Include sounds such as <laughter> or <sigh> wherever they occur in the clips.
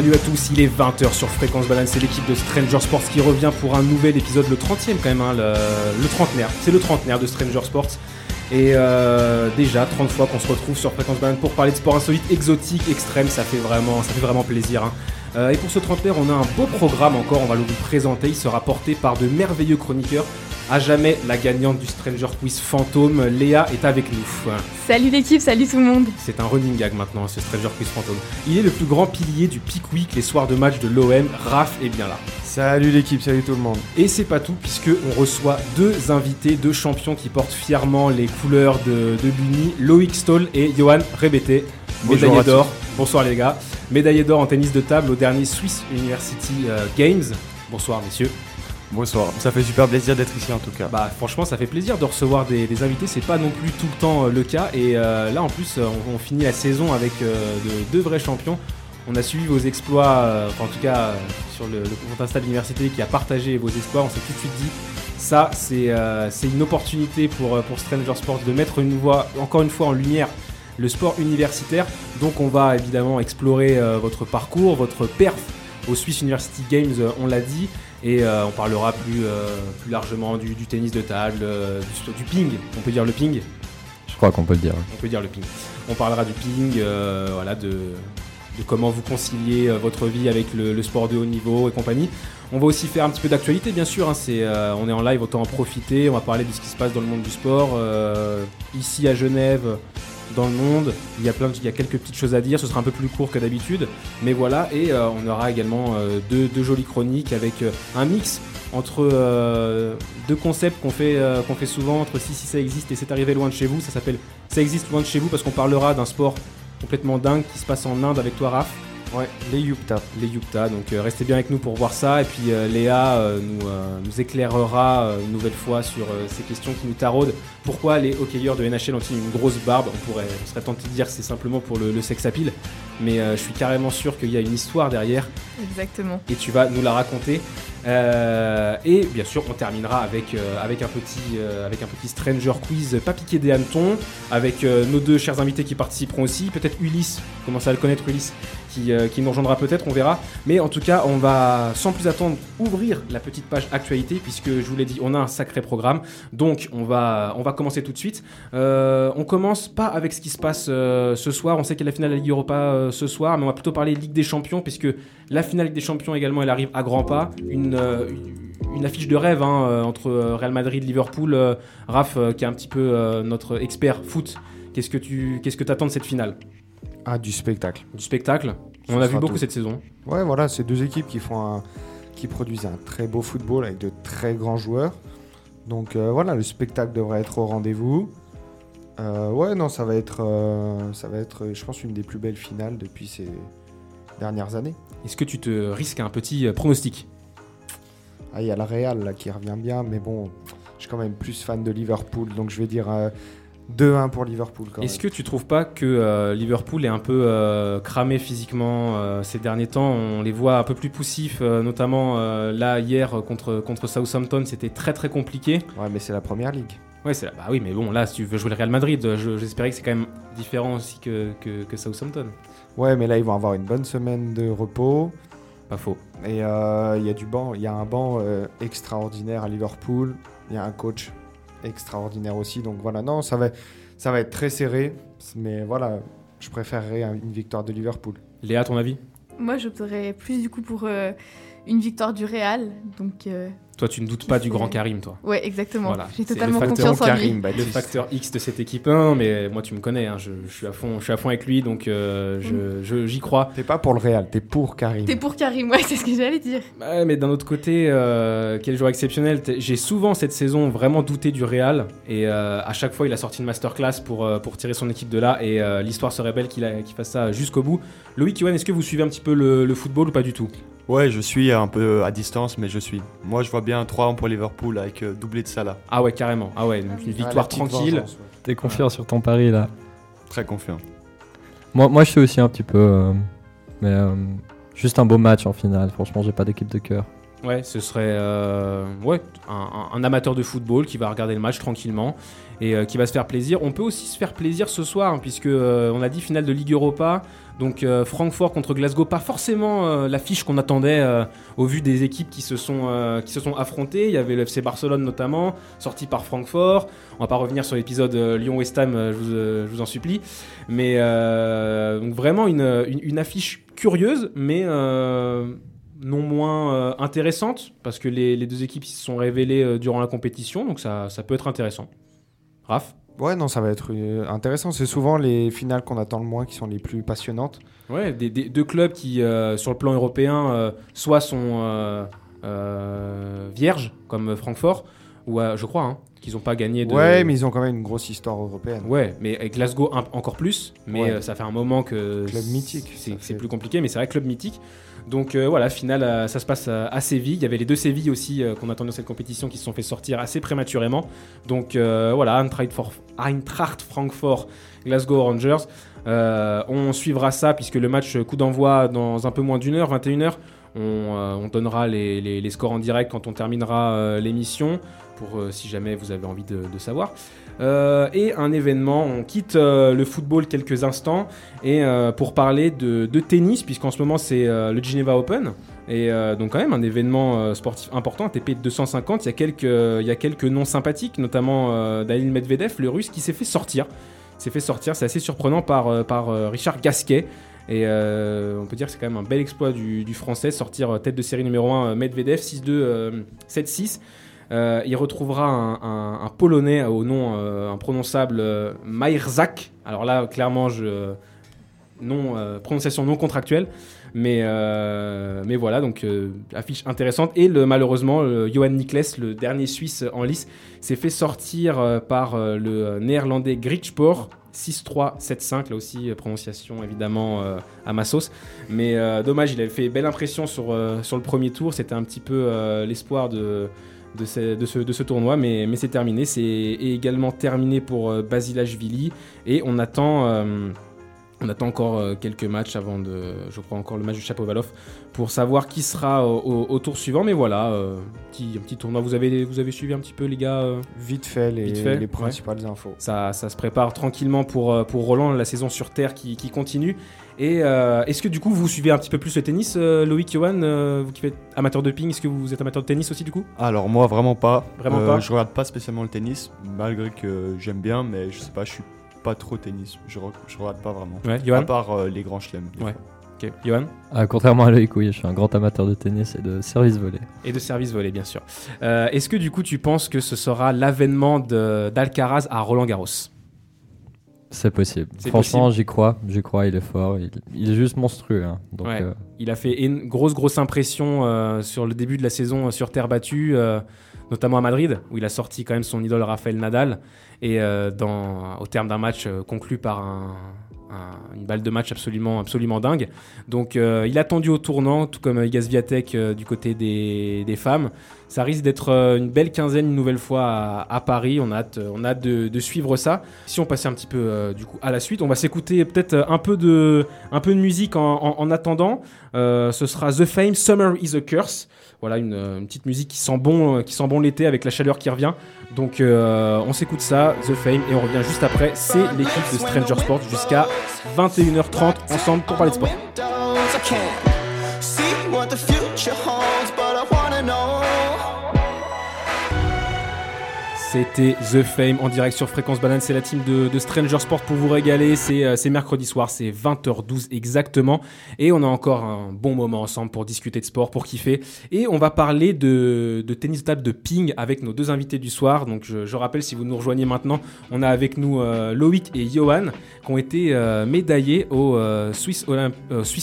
Salut à tous, il est 20h sur Fréquence Banane, c'est l'équipe de Stranger Sports qui revient pour un nouvel épisode, le 30e quand même, hein, le, trentenaire. C'est le trentenaire de Stranger Sports. Et euh, déjà 30 fois qu'on se retrouve sur Fréquence Banane pour parler de sport insolite, exotique, extrême, ça fait vraiment, ça fait vraiment plaisir. hein. Euh, et pour ce trentenaire, on a un beau programme encore, on va le vous présenter. Il sera porté par de merveilleux chroniqueurs. À jamais la gagnante du Stranger Quiz fantôme, Léa est avec nous. Salut l'équipe, salut tout le monde. C'est un running gag maintenant, ce Stranger Quiz fantôme. Il est le plus grand pilier du Peak Week, les soirs de match de l'OM. Raph est bien là. Salut l'équipe, salut tout le monde. Et c'est pas tout, puisque on reçoit deux invités, deux champions qui portent fièrement les couleurs de, de l'Uni, Loïc Stoll et Johan Rebete, médaillé d'or. Bonsoir les gars. Médaillé d'or en tennis de table au dernier Swiss University euh, Games. Bonsoir messieurs. Bonsoir, ça fait super plaisir d'être ici en tout cas. Bah franchement ça fait plaisir de recevoir des, invités, c'est pas non plus tout le temps euh, le cas et euh, là en plus euh, on, finit la saison avec de- deux vrais champions. On a suivi vos exploits, en tout cas sur le, compte Insta de l'université qui a partagé vos exploits, on s'est tout de suite dit ça c'est une opportunité pour, pour Stranger Sports de mettre une voix, encore une fois en lumière le sport universitaire. Donc on va évidemment explorer votre parcours, votre perf au Swiss University Games, on l'a dit. Et euh, on parlera plus, euh, plus largement du, du tennis de table, euh, du, du ping. On peut dire le ping Je crois qu'on peut le dire. On peut dire le ping. On parlera du ping, voilà, de, de comment vous conciliez votre vie avec le, le sport de haut niveau et compagnie. On va aussi faire un petit peu d'actualité, bien sûr. hein, c'est, on est en live, autant en profiter. On va parler de ce qui se passe dans le monde du sport. ici à Genève, dans le monde, il y a plein de- quelques petites choses à dire. Ce sera un peu plus court que d'habitude, mais voilà. Et euh, on aura également euh, deux, jolies chroniques avec euh, un mix entre deux concepts qu'on fait, qu'on fait souvent entre si si ça existe et c'est arrivé loin de chez vous. Ça s'appelle ça existe loin de chez vous parce qu'on parlera d'un sport complètement dingue qui se passe en Inde avec toi, Raph, Ouais, les Yupta. les Yukta. Donc euh, restez bien avec nous pour voir ça. Et puis euh, Léa euh, nous, nous éclairera une nouvelle fois sur ces questions qui nous taraudent. Pourquoi les hockeyeurs de NHL ont-ils une grosse barbe? On pourrait, on serait tenté de dire que c'est simplement pour le, le sex appeal, mais je suis carrément sûr qu'il y a une histoire derrière Exactement. et tu vas nous la raconter. Euh, et bien sûr, on terminera avec, euh, avec, un petit, euh, avec un petit Stranger Quiz pas piqué des hannetons, avec nos deux chers invités qui participeront aussi, peut-être Ulysse, commence à le connaître Ulysse, qui, qui nous rejoindra peut-être, on verra. Mais en tout cas, on va sans plus attendre ouvrir la petite page actualité, puisque je vous l'ai dit, on a un sacré programme. Donc on va, on va commencer tout de suite. On commence pas avec ce qui se passe ce soir, on sait qu'il y a la finale de la Ligue Europa ce soir, mais on va plutôt parler Ligue des Champions, puisque la finale Ligue des Champions également, elle arrive à grands pas. Euh, une affiche de rêve hein, euh, entre euh, Real Madrid, Liverpool. Raph, qui est un petit peu notre expert foot, qu'est-ce que tu qu'est-ce que attends de cette finale? Ah, du spectacle. Du spectacle On a vu beaucoup tout. cette saison. Ouais, voilà, c'est deux équipes qui font un, qui produisent un très beau football avec de très grands joueurs. Donc euh, voilà, le spectacle devrait être au rendez-vous. Euh, ouais, non, ça va être, euh, ça va être, je pense, une des plus belles finales depuis ces dernières années. Est-ce que tu te risques un petit pronostic? Ah, il y a la Real là qui revient bien, mais bon, je suis quand même plus fan de Liverpool, donc je vais dire euh, 2-1 pour Liverpool. Quand Est-ce que tu trouves pas que euh, Liverpool est un peu euh, cramé physiquement euh, ces derniers temps? On les voit un peu plus poussifs, notamment là hier contre, contre Southampton, c'était très très compliqué. Ouais, mais c'est la première ligue. Ouais, c'est bah oui, mais bon, là, si tu veux jouer le Real Madrid, je- j'espérais que c'est quand même différent aussi que, que, que Southampton. Ouais, mais là ils vont avoir une bonne semaine de repos. Pas faux. Et euh, il y a du banc, il y a un banc euh, extraordinaire à Liverpool. Il y a un coach extraordinaire aussi. Donc voilà, non, ça va, ça va être très serré. Mais voilà, je préférerais un- une victoire de Liverpool. Léa, ton avis? Moi, j'opterais plus du coup pour euh, une victoire du Real. Donc, euh, Toi, tu ne doutes pas du grand Karim, toi. ouais, exactement. Voilà. J'ai C'est totalement le facteur confiance en lui. Karim Le facteur X de cette équipe 1, mais moi, tu me connais, hein, je, je suis à fond, je suis à fond avec lui, donc euh, je- je- j'y crois. T'es pas pour le Real, t'es pour Karim. T'es pour Karim, ouais, <laughs> c'est ce que j'allais dire. Ouais, mais d'un autre côté, euh, quel joueur exceptionnel. J'ai souvent cette saison vraiment douté du Real et euh, à chaque fois il a sorti une masterclass pour, euh, pour tirer son équipe de là et euh, l'histoire serait belle qu'il a- qu'il fasse ça jusqu'au bout. Loïc, Yoann, est-ce que vous suivez un petit peu le, le football ou pas du tout? Ouais, je suis un peu à distance, mais je suis. Moi, je vois bien 3-1 pour Liverpool avec euh, doublé de Salah. Ah ouais, carrément. Ah ouais, donc Ah une. Ah, victoire petite tranquille. vengeance, ouais. T'es confiant sur ton pari là Très confiant. moi, moi, je suis aussi un petit peu. euh, mais euh, juste un beau match en finale. Franchement, j'ai pas d'équipe de cœur. Ouais, ce serait euh, ouais, un, un- un amateur de football qui va regarder le match tranquillement et euh, qui va se faire plaisir. On peut aussi se faire plaisir ce soir, hein, puisque euh, on a dit finale de Ligue Europa. Donc euh, Francfort contre Glasgow, pas forcément euh, l'affiche qu'on attendait euh, au vu des équipes qui se sont, qui se sont affrontées. Il y avait le FC Barcelone notamment, sorti par Francfort. On va pas revenir sur l'épisode Lyon-West Ham, je, vous, je vous en supplie. Mais vraiment une, une- affiche curieuse, mais non moins intéressante, parce que les, les deux équipes se sont révélées durant la compétition, donc ça, ça peut être intéressant. Raph? Ouais, non, ça va être euh, intéressant. C'est souvent les finales qu'on attend le moins qui sont les plus passionnantes. Ouais, des, des- deux clubs qui, euh, sur le plan européen, euh, soit sont vierges, comme Francfort, ou je crois hein, qu'ils n'ont pas gagné de. Ouais, mais ils ont quand même une grosse histoire européenne. Ouais, mais avec Glasgow un- encore plus, mais Ouais. ça fait un moment que Club mythique, c'est ça c'est fait- plus compliqué, mais c'est vrai club mythique. Donc euh, voilà, finale, euh, ça se passe euh, à Séville. Il y avait les deux Sévilles aussi qu'on attendait dans cette compétition qui se sont fait sortir assez prématurément. Donc voilà, Eintracht, for- Eintracht Francfort, Glasgow Rangers. On suivra ça puisque le match coup d'envoi dans un peu moins d'une heure, 21h. On, on donnera les, scores en direct quand on terminera l'émission euh, si jamais vous avez envie de, savoir. Euh, et un événement, on quitte euh, le football quelques instants et pour parler de, de tennis, puisqu'en ce moment c'est le Geneva Open, et donc quand même un événement sportif important, ATP 250, il y a quelques, il y a quelques noms sympathiques, notamment Daniil Medvedev, le russe, qui s'est fait sortir. S'est fait sortir, c'est assez surprenant par, par Richard Gasquet. Et on peut dire que c'est quand même un bel exploit du, français, sortir tête de série numéro 1 Medvedev 6-2, euh, 7-6. Euh, il retrouvera un, Polonais au nom euh, imprononçable euh, Majerzak. Alors là, clairement, non, euh, prononciation non contractuelle. Mais, mais voilà, donc affiche intéressante. Et le, malheureusement, Johan Nikles, le dernier Suisse en lice, s'est fait sortir par le néerlandais Gritspoor. 6-3-7-5, là aussi, prononciation évidemment à ma sauce. Mais dommage, il avait fait belle impression sur, sur le premier tour. C'était un petit peu l'espoir de, de, ce, de, ce, de ce tournoi, mais, mais c'est terminé. C'est également terminé pour euh, Basilashvili. Et on attend, euh, on attend encore euh, quelques matchs avant de. Je crois encore le match du Chapovalov pour savoir qui sera au, au- au tour suivant. Mais voilà, euh, petit, un petit tournoi. Vous avez, vous avez suivi un petit peu, les gars euh Vite fait, les, Vite fait, les ouais. principales infos. ça, ça se prépare tranquillement pour, pour Roland, la saison sur Terre qui, qui continue. Et euh, est-ce que du coup vous suivez un petit peu plus le tennis, euh, Loïc, Johan, euh, vous qui êtes amateur de ping, est-ce que vous êtes amateur de tennis aussi du coup? Alors moi vraiment pas. Vraiment Euh, pas Je regarde pas spécialement le tennis, malgré que j'aime bien, mais je sais pas, je suis pas trop tennis. Je, re- je regarde pas vraiment. Ouais, À part euh, les grands chelems. Ouais. fois. Ok, Johan? Ah, contrairement à Loïc, oui, je suis un grand amateur de tennis et de service volé. Et de service volé, bien sûr. Euh, est-ce que du coup tu penses que ce sera l'avènement d'Alcaraz à Roland Garros C'est possible. Franchement, j'y crois, j'y crois, il est fort, il, il est juste monstrueux. hein. Donc, Ouais. euh, Il a fait une grosse, grosse impression euh, sur le début de la saison euh, sur terre battue, notamment à Madrid, où il a sorti quand même son idole Rafael Nadal, et dans, au terme d'un match conclu par un- un- une balle de match absolument, absolument dingue. Donc euh, il a tendu au tournant, tout comme Igas Viatek euh, du côté des, femmes. Ça risque d'être euh, une belle quinzaine une nouvelle fois à, Paris. On a hâte, on a hâte de, suivre ça. Si on passait un petit peu euh, du coup à la suite, on va s'écouter peut-être euh, un peu de, un peu de musique en, en- en attendant. Euh, ce sera The Fame Summer is a Curse. Voilà une, petite musique qui sent bon, euh, qui sent bon l'été avec la chaleur qui revient. Donc euh, on s'écoute ça, The Fame, et on revient juste après. C'est l'équipe de Stranger Sport jusqu'à 21h30 ensemble pour parler de sport. C'était The Fame en direct sur Fréquence Banane. C'est la team de, Stranger Sport pour vous régaler. C'est euh, mercredi soir, c'est 20h12 exactement. Et on a encore un bon moment ensemble pour discuter de sport, pour kiffer. Et on va parler de, tennis de table de ping avec nos deux invités du soir. Donc je, rappelle, si vous nous rejoignez maintenant, on a avec nous euh, Loïc et Johan qui ont été euh, médaillés au Swiss,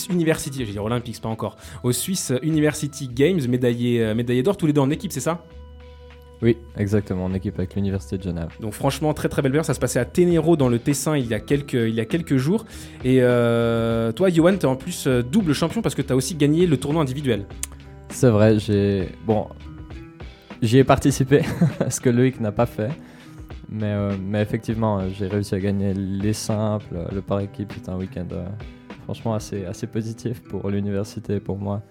University, je vais Olympics, pas encore, au Swiss University Games, médaillés d'or tous les deux en équipe, c'est ça? Oui, exactement, en équipe avec l'Université de Genève. Donc franchement, très très belle verre. Ça se passait à Ténéro dans le Tessin il y a quelques, il y a quelques jours. Et euh, toi, Johan, tu es en plus euh, double champion parce que tu as aussi gagné le tournoi individuel. C'est vrai, j'ai. Bon, j'y ai participé, <laughs> ce que Loïc n'a pas fait. Mais, euh, mais effectivement, j'ai réussi à gagner les simples, le par équipe. C'était un week-end euh, franchement assez, assez positif pour l'université et pour moi.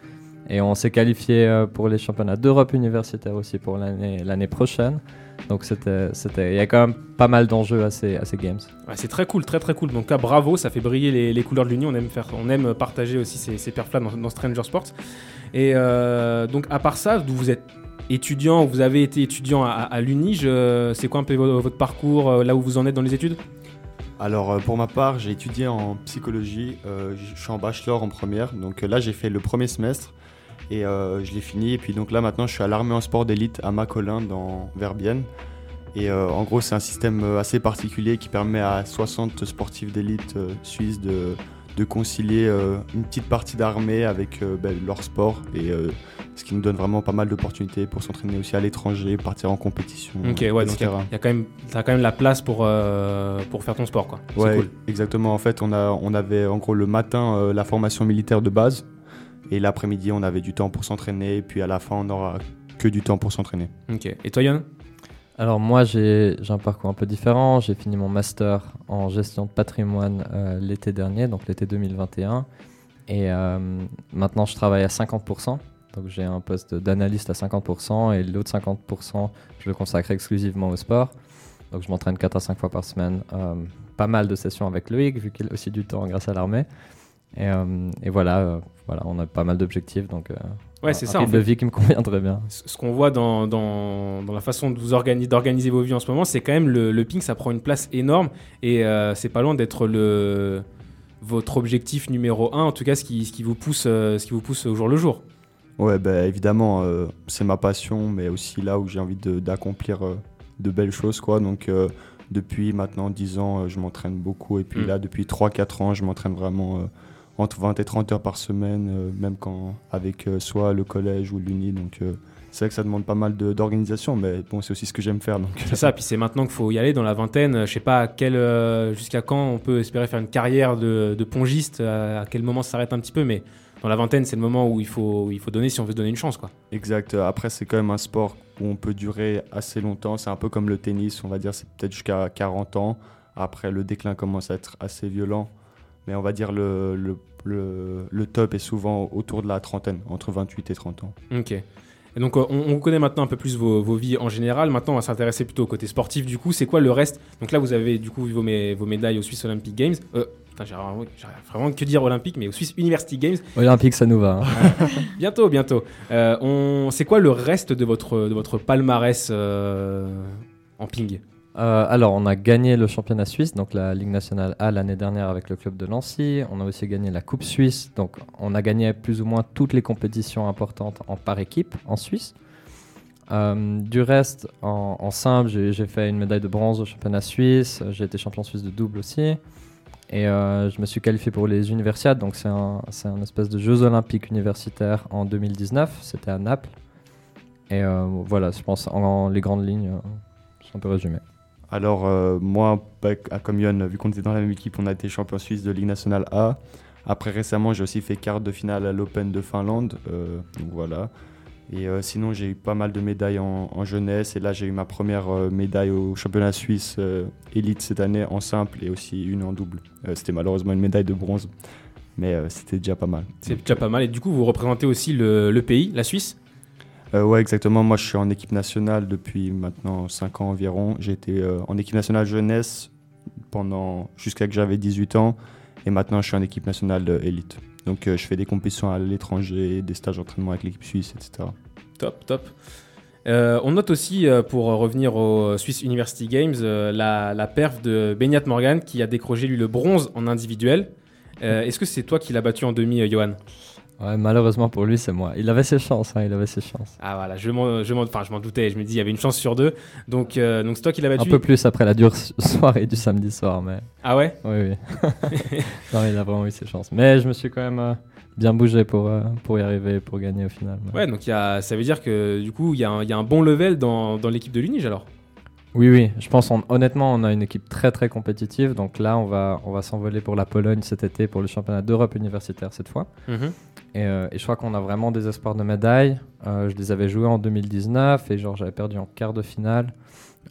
Et on s'est qualifié euh, pour les championnats d'Europe universitaire aussi pour l'année l'année prochaine. Donc c'était, c'était, il y a quand même pas mal d'enjeux à ces, à ces games. Ouais, c'est très cool, très très cool. Donc là, bravo, ça fait briller les, les couleurs de l'Uni. On aime faire, on aime partager aussi ces, ces perfs-là dans, dans Stranger Sports. Et euh, donc à part ça, d'où vous êtes étudiant, vous avez été étudiant à, à C'est quoi un peu vo- votre parcours, euh, là où vous en êtes dans les études? Alors pour ma part, j'ai étudié en psychologie. euh, je suis en bachelor en première. Donc là, j'ai fait le premier semestre et euh, je l'ai fini. Et puis donc là, maintenant, je suis à l'armée en sport d'élite à Macolin dans Verbienne. Et euh, en gros, c'est un système euh, assez particulier qui permet à 60 sportifs d'élite euh, suisses de, de concilier une petite partie d'armée avec ben, leur sport. Et ce qui nous donne vraiment pas mal d'opportunités pour s'entraîner aussi à l'étranger, partir en compétition. Ok, ouais, donc il y, etc. a- il y a quand même, t'as quand même la place pour, euh, pour faire ton sport, quoi. Ouais, cool. exactement. En fait, on, a, on avait en gros le matin euh, la formation militaire de base et l'après-midi, on avait du temps pour s'entraîner. Et puis à la fin, on n'aura que du temps pour s'entraîner. Ok. Et toi, Yann Alors moi j'ai, j'ai un parcours un peu différent. J'ai fini mon master en gestion de patrimoine euh, l'été dernier, donc l'été 2021. Et euh, maintenant je travaille à 50%. Donc j'ai un poste d'analyste à 50% et l'autre 50% je le consacre exclusivement au sport. Donc je m'entraîne 4 à 5 fois par semaine. Euh, pas mal de sessions avec Loïc vu qu'il a aussi du temps grâce à l'armée. Et, euh, et voilà, euh, voilà, on a pas mal d'objectifs. Donc euh, Ouais, un- c'est un ça. En fait. de vie qui me <laughs> convient très bien. Ce qu'on voit dans, dans, dans la façon de vous organiser, d'organiser vos vies en ce moment, c'est quand même le, le ping, ça prend une place énorme et euh, c'est pas loin d'être le votre objectif numéro un, en tout cas ce qui, ce qui vous pousse, euh, ce qui vous pousse au jour le jour. Ouais, bah, évidemment, euh, c'est ma passion, mais aussi là où j'ai envie de- d'accomplir euh, de belles choses. Quoi. Donc euh, depuis maintenant 10 ans, euh, je m'entraîne beaucoup. Et puis Mm. là, depuis 3-4 ans, je m'entraîne vraiment euh, entre 20 et 30 heures par semaine, euh, même quand avec euh, soit le collège ou l'uni. Donc euh, c'est vrai que ça demande pas mal d'organisation, mais bon, c'est aussi ce que j'aime faire. C'est ça, puis c'est maintenant qu'il faut y aller dans la vingtaine. Je sais pas à quel, euh, jusqu'à quand on peut espérer faire une carrière de, de pongiste, à, quel moment ça s'arrête un petit peu, mais dans la vingtaine, c'est le moment où il faut, où il faut donner si on veut se donner une chance. Quoi. Exact. Après, c'est quand même un sport où on peut durer assez longtemps. C'est un peu comme le tennis, on va dire, c'est peut-être jusqu'à 40 ans. Après, le déclin commence à être assez violent. Mais on va dire le, le, le, le top est souvent autour de la trentaine, entre 28 et 30 ans. Ok. Et donc, euh, on, on connaît maintenant un peu plus vos, vos vies en général. Maintenant, on va s'intéresser plutôt au côté sportif. Du coup, c'est quoi le reste? Donc là, vous avez du coup vos, mé- vos médailles aux Swiss Olympic Games. Euh, putain, j'ai vraiment, j'ai vraiment que dire Olympique, mais aux Swiss University Games. Olympique, ça nous va. hein. <laughs> Bientôt, bientôt. Euh, on... C'est quoi le reste de votre, de votre palmarès euh, en ping? Euh, alors, on a gagné le championnat suisse, donc la Ligue nationale A l'année dernière avec le club de Nancy. On a aussi gagné la Coupe suisse, donc on a gagné plus ou moins toutes les compétitions importantes en par équipe en Suisse. Euh, du reste, en, simple, j'ai fait une médaille de bronze au championnat suisse. J'ai été champion suisse de double aussi. Et euh, je me suis qualifié pour les universiades, donc c'est un, espèce de Jeux olympiques universitaires en 2019. C'était à Naples. Et voilà, je pense en, les grandes lignes, c'est un peu résumé. Alors, euh, moi, à comme Yon, vu qu'on était dans la même équipe, on a été champion suisse de Ligue nationale A. Après, récemment, j'ai aussi fait quart de finale à l'Open de Finlande. euh, donc voilà. Et euh, sinon, j'ai eu pas mal de médailles en, jeunesse. Et là, j'ai eu ma première médaille au championnat suisse élite cette année en simple et aussi une en double. C'était malheureusement une médaille de bronze, mais c'était déjà pas mal. C'est déjà pas mal. Et du coup, vous représentez aussi le pays, la Suisse? Euh, ouais, exactement. Moi, je suis en équipe nationale depuis maintenant 5 ans environ. J'ai été euh, en équipe nationale jeunesse pendant jusqu'à que j'avais 18 ans. Et maintenant, je suis en équipe nationale euh, élite. Donc, euh, je fais des compétitions à l'étranger, des stages d'entraînement avec l'équipe suisse, etc. Top, top. On note aussi, pour revenir au Swiss University Games, la, la perf de Benyat Morgan qui a décroché lui le bronze en individuel. Est-ce que c'est toi qui l'as battu en demi, Johan? Ouais, malheureusement pour lui, c'est moi. Il avait ses chances, hein, il avait ses chances. Ah voilà, je m'en, je m'en, enfin, je m'en doutais. Je me dis, il y avait une chance sur deux. Donc, euh, donc c'est toi qui Un battu. peu plus après la dure soirée du samedi soir, mais Ah ouais? Oui, oui. <laughs> <laughs> non, il a vraiment eu ses chances. Mais je me suis quand même euh, bien bougé pour, euh, pour y arriver, pour gagner au final. ouais. Ouais, donc y a, ça veut dire que du coup, il y, un- y a un bon level dans, dans l'équipe de l'Unige alors? Oui, oui, je pense on- honnêtement, on a une équipe très très compétitive. Donc là, on va, on va s'envoler pour la Pologne cet été pour le championnat d'Europe universitaire cette fois. Et, euh, et je crois qu'on a vraiment des espoirs de médailles. Euh, je les avais joués en 2019 et genre j'avais perdu en quart de finale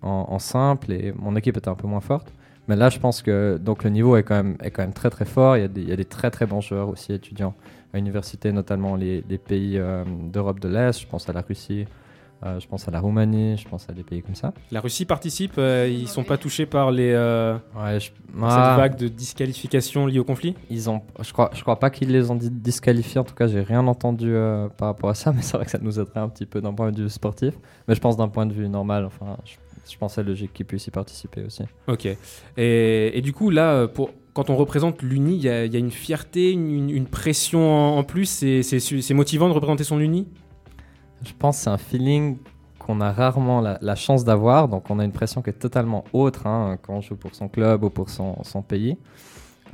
en, simple et mon équipe était un peu moins forte. Mais là, je pense que donc le niveau est quand même, très très fort. Il y, a des, très très bons joueurs aussi étudiants à l'université, notamment les, les pays euh, d'Europe de l'Est. Je pense à la Russie, euh, je pense à la Roumanie, je pense à des pays comme ça. La Russie participe, euh, ils sont pas touchés par les, euh, Ouais, je- cette Ah, vague de disqualification liée au conflit? Ils ont, je crois, je crois pas qu'ils les ont disqualifiés. En tout cas, j'ai rien entendu euh, par rapport à ça. <laughs> Mais c'est vrai que ça nous aiderait un petit peu d'un point de vue sportif. Mais je pense d'un point de vue normal. Enfin, je, je c'est logique qu'ils puissent y participer aussi. Ok. Et, et du coup, là, euh, pour, quand on représente l'Uni, il y, a il y a une fierté, une, pression en, en plus. C'est motivant de représenter son Uni? Je pense que c'est un feeling qu'on a rarement la, chance d'avoir. Donc, on a une pression qui est totalement autre hein, quand on joue pour son club ou pour son, pays.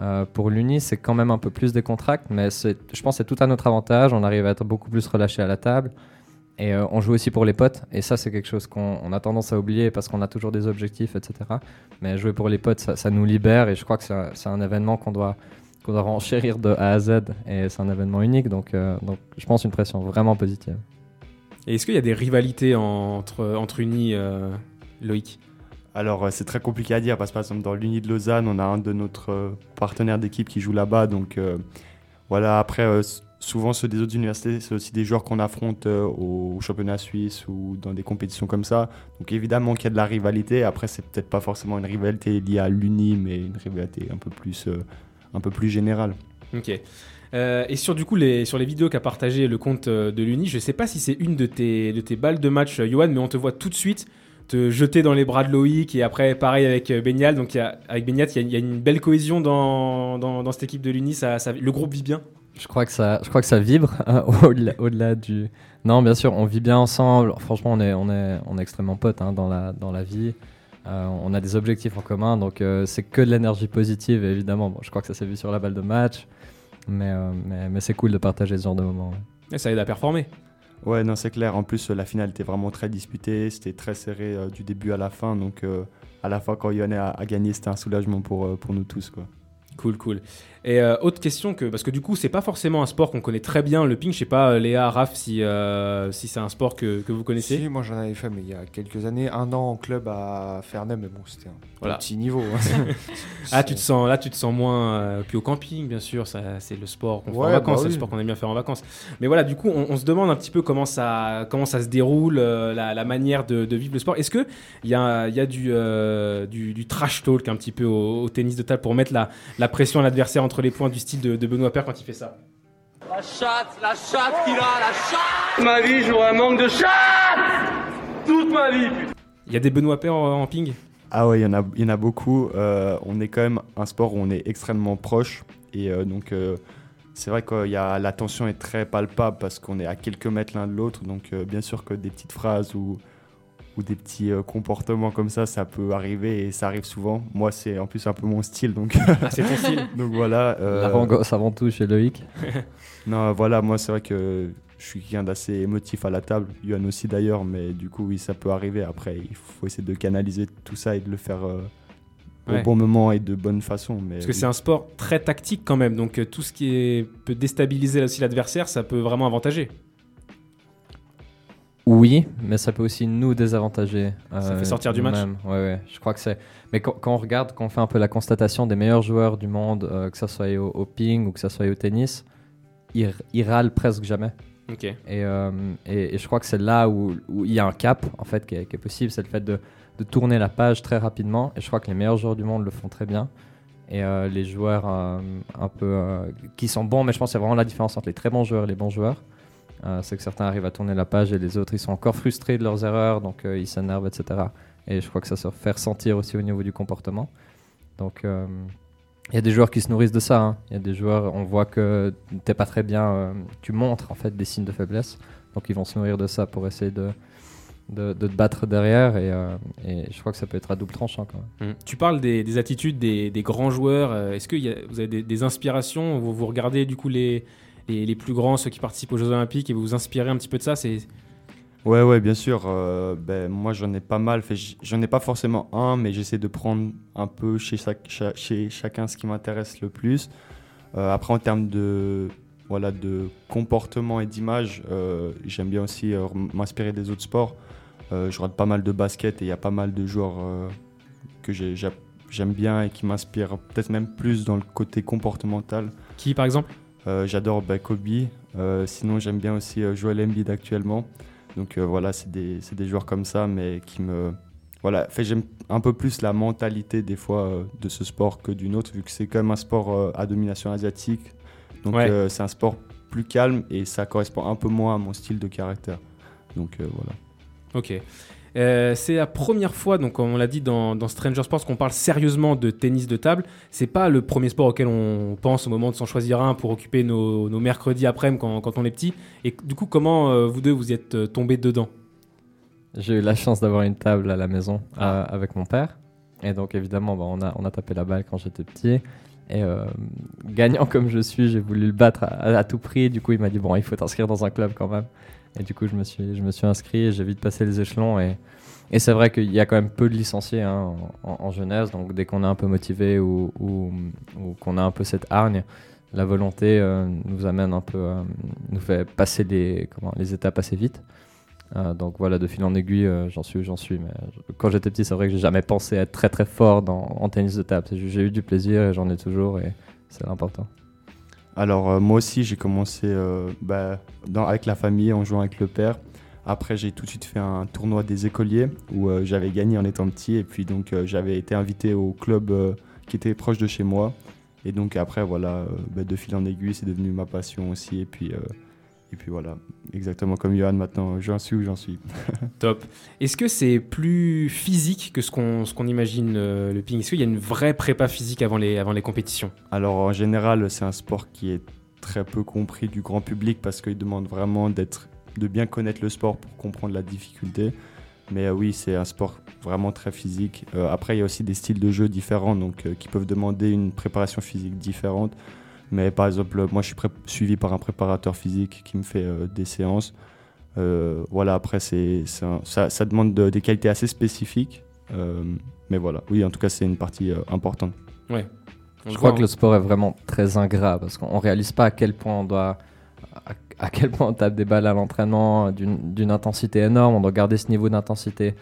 Euh, pour l'Uni, c'est quand même un peu plus décontracté, mais c'est- je pense que c'est tout à notre avantage. On arrive à être beaucoup plus relâché à la table. Et euh, on joue aussi pour les potes. Et ça, c'est quelque chose qu'on on a tendance à oublier parce qu'on a toujours des objectifs, etc. Mais jouer pour les potes, ça, nous libère. Et je crois que c'est un, c'est un événement qu'on doit, qu'on doit renchérir de A à Z. Et c'est un événement unique. Donc, euh, donc je pense une pression vraiment positive. Et est-ce qu'il y a des rivalités entre, entre Uni, euh, Loïc? Alors, euh, c'est très compliqué à dire parce que, par exemple, dans l'Uni de Lausanne, on a un de notre euh, partenaires d'équipe qui joue là-bas. Donc, euh, voilà, après, souvent, ceux des autres universités, c'est aussi des joueurs qu'on affronte au championnat suisse ou dans des compétitions comme ça. Donc, évidemment qu'il y a de la rivalité. Après, c'est peut-être pas forcément une rivalité liée à l'Uni, mais une rivalité un peu plus, un peu plus générale. Ok. Euh, et sur du coup les, sur les vidéos qu'a partagé le compte euh, de l'Uni, je sais pas si c'est une de tes, de tes balles de match, euh, Johan, mais on te voit tout de suite te jeter dans les bras de Loïc et après pareil avec Beignal. Donc avec Beignat, il y, a- une belle cohésion dans, dans, cette équipe de l'Uni. Ça, le groupe vit bien. Je crois que ça, je crois que ça vibre <laughs> au-delà, du. Non, bien sûr, on vit bien ensemble. Franchement, on est, on est, on est extrêmement potes hein, dans la, dans la vie. On a des objectifs en commun, donc c'est que de l'énergie positive. Évidemment, je crois que ça s'est vu sur la balle de match, mais, euh, mais, mais c'est cool de partager ce genre de moments. ouais. Et ça aide à performer. Ouais, non, c'est clair. En plus, euh, la finale était vraiment très disputée. C'était très serré euh, du début à la fin. Donc, euh, à la fin, quand Yohann a, a gagné, c'était un soulagement pour, euh, pour nous tous. Quoi. Cool, cool. Et euh, autre question que parce que du coup c'est pas forcément un sport qu'on connaît très bien le ping. Je sais pas euh, Léa, Raph si euh, si c'est un sport que, que vous connaissez. Si, moi j'en avais fait, mais il y a quelques années, un an en club à Ferney, mais bon, c'était un Voilà. petit niveau. hein. <laughs> Ah, tu te sens, là, tu te sens moins. euh, puis au camping, bien sûr, ça, c'est le sport qu'on fait en Ouais, vacances, bah c'est le sport qu'on aime bien faire en vacances. Mais voilà, du coup, on, on se demande un petit peu comment ça, comment ça se déroule, la, la manière de, de vivre le sport. Est-ce qu'il y a, il y a du, du, du trash talk un petit peu au, au tennis de table pour mettre la, la pression à l'adversaire entre les points du style de, de Benoît Père quand il fait ça La chatte, la chatte qu'il a, la chatte Ma vie, j'aurais un manque de chatte Toute ma vie, putain Il y a des Benoît Père en, en ping? Ah ouais, il y en a, il y en a beaucoup. Euh, on est quand même un sport où on est extrêmement proche. Et euh, donc, euh, c'est vrai que y a, la tension est très palpable parce qu'on est à quelques mètres l'un de l'autre. Donc, euh, bien sûr que des petites phrases ou, ou des petits euh, comportements comme ça, ça peut arriver et ça arrive souvent. Moi, c'est en plus un peu mon style. Donc, Ah, c'est ton style <laughs> donc voilà. euh, La rangosse avant tout chez Loïc. <laughs> non, voilà, moi, c'est vrai que je suis quelqu'un d'assez émotif à la table. Yohan aussi d'ailleurs, mais du coup, oui, ça peut arriver. Après, il faut essayer de canaliser tout ça et de le faire euh, Ouais. au bon moment et de bonne façon. Mais Parce que oui. c'est un sport très tactique quand même, donc euh, tout ce qui est, peut déstabiliser aussi l'adversaire, ça peut vraiment avantager. Oui, mais ça peut aussi nous désavantager. Ça fait sortir du match. Ouais, ouais, je crois que c'est. Mais quand, quand on regarde, quand on fait un peu la constatation des meilleurs joueurs du monde, euh, que ça soit au, au ping ou que ça soit au tennis, ils, ils râlent presque jamais. Ok. Et, euh, et, et je crois que c'est là où, où il y a un cap en fait qui est, qui est possible, c'est le fait de, de tourner la page très rapidement. Et je crois que les meilleurs joueurs du monde le font très bien. Et euh, les joueurs euh, un peu euh, qui sont bons, mais je pense que c'est vraiment la différence entre les très bons joueurs et les bons joueurs. Euh, c'est que certains arrivent à tourner la page et les autres ils sont encore frustrés de leurs erreurs, donc euh, ils s'énervent, etc. Et je crois que ça se fait ressentir aussi au niveau du comportement. Donc euh, il y a des joueurs qui se nourrissent de ça. hein. Il y a des joueurs, on voit que t'es pas très bien, euh, tu montres en fait des signes de faiblesse. Donc ils vont se nourrir de ça pour essayer de, de, te battre derrière. Et, euh, je crois que ça peut être à double tranchant quand même. Mm. Tu parles des, des attitudes des, grands joueurs. euh, Est-ce que y a- vous avez des, des inspirations? Vous, vous regardez du coup les, les, les plus grands, ceux qui participent aux Jeux Olympiques, et vous vous inspirez un petit peu de ça C'est Ouais, ouais, bien sûr. euh, ben, moi, j'en ai pas mal. Fait, j'en ai pas forcément un, mais j'essaie de prendre un peu chez, chaque- cha- chez chacun ce qui m'intéresse le plus. Euh, après, en termes de, voilà, de comportement et d'image, euh, j'aime bien aussi m'inspirer des autres sports. Je regarde pas mal de basket et il y a pas mal de joueurs que j'ai- j'a- j'aime bien et qui m'inspire peut-être même plus dans le côté comportemental. Qui, par exemple? J'adore bah, Kobe. Euh, sinon, j'aime bien aussi euh, Joel Embiid actuellement. Donc euh, voilà, c'est des, c'est des joueurs comme ça, mais qui me. Voilà, fait, j'aime un peu plus la mentalité des fois euh, de ce sport que d'une autre, vu que c'est quand même un sport euh, à domination asiatique. Donc Ouais. euh, c'est un sport plus calme et ça correspond un peu moins à mon style de caractère. Donc euh, voilà. Ok. Euh, c'est la première fois, donc comme on l'a dit dans, dans Stranger Sports, qu'on parle sérieusement de tennis de table. C'est pas le premier sport auquel on pense au moment de s'en choisir un pour occuper nos, nos mercredis après-midi quand, quand on est petit. Et du coup, comment euh, vous deux vous y êtes euh, tombés dedans? J'ai eu la chance d'avoir une table à la maison euh, avec mon père. Et donc, évidemment, bah, on, a, on a tapé la balle quand j'étais petit. Et euh, gagnant comme je suis, j'ai voulu le battre à, à tout prix. Du coup, il m'a dit Bon, il faut t'inscrire dans un club quand même. Et du coup, je me suis, je me suis inscrit et j'ai vite passé les échelons. Et, et c'est vrai qu'il y a quand même peu de licenciés hein, en, en jeunesse. Donc, dès qu'on est un peu motivé ou, ou, qu'on a un peu cette hargne, la volonté euh, nous amène un peu, euh, nous fait passer les, comment, les étapes assez vite. Euh, donc voilà, de fil en aiguille, euh, j'en suis où j'en suis. Mais quand j'étais petit, c'est vrai que j'ai jamais pensé être très très fort en tennis de table. J'ai eu du plaisir et j'en ai toujours et c'est l'important. Alors euh, moi aussi j'ai commencé euh, bah, avec la famille en jouant avec le père. Après j'ai tout de suite fait un tournoi des écoliers où euh, j'avais gagné en étant petit et puis donc j'avais été invité au club qui était proche de chez moi. Et donc après voilà, bah, de fil en aiguille c'est devenu ma passion aussi et puis, et puis voilà, exactement comme Johan maintenant j'en suis où j'en suis. <laughs> Top. Est-ce que c'est plus physique que ce qu'on imagine euh, le ping? Est-ce qu'il y a une vraie prépa physique avant les, avant les compétitions? Alors en général, c'est un sport qui est très peu compris du grand public parce qu'il demande vraiment d'être, de bien connaître le sport pour comprendre la difficulté. Mais euh, oui, c'est un sport vraiment très physique. Euh, après, il y a aussi des styles de jeu différents donc, qui peuvent demander une préparation physique différente. Mais par exemple, moi, je suis suivi par un préparateur physique qui me fait euh, des séances. Euh, voilà, après, c'est, c'est un- ça, ça demande de- des qualités assez spécifiques. Euh, mais voilà, oui, en tout cas, c'est une partie euh, importante. On Je crois que le sport est vraiment très ingrat parce qu'on réalise pas à quel point on doit, à, à quel point on tape des balles à l'entraînement d'une d'une intensité énorme. On doit garder ce niveau d'intensité.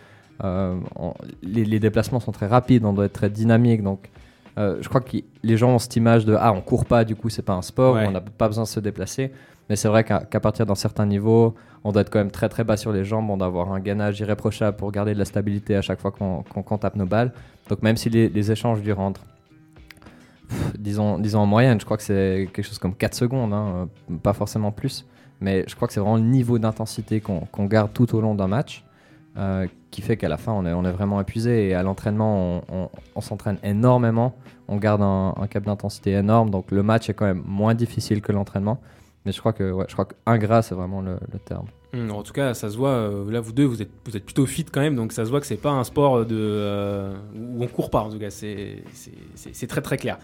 Euh, on- les, les déplacements sont très rapides, on doit être très dynamique. Donc, euh, je crois que les gens ont cette image de ah on court pas, du coup c'est pas un sport, Ouais. on n'a pas besoin de se déplacer. Mais c'est vrai qu'à partir d'un certain niveau, on doit être quand même très très bas sur les jambes, on doit avoir un gainage irréprochable pour garder de la stabilité à chaque fois qu'on tape nos balles. Donc même si les, les échanges durent pff, disons, disons en moyenne, je crois que c'est quelque chose comme 4 secondes, hein, euh, pas forcément plus. Mais je crois que c'est vraiment le niveau d'intensité qu'on garde tout au long d'un match euh, qui fait qu'à la fin, on est, vraiment épuisé. Et à l'entraînement, on, s'entraîne énormément, on garde un, cap d'intensité énorme. Donc le match est quand même moins difficile que l'entraînement. Mais je crois que, ouais, je crois que ingrat, c'est vraiment le, terme. Hum, en tout cas, ça se voit. euh, là, vous deux, vous êtes, vous êtes plutôt fit quand même, donc ça se voit que c'est pas un sport de euh, où on court pas. En tout cas, c'est très très clair.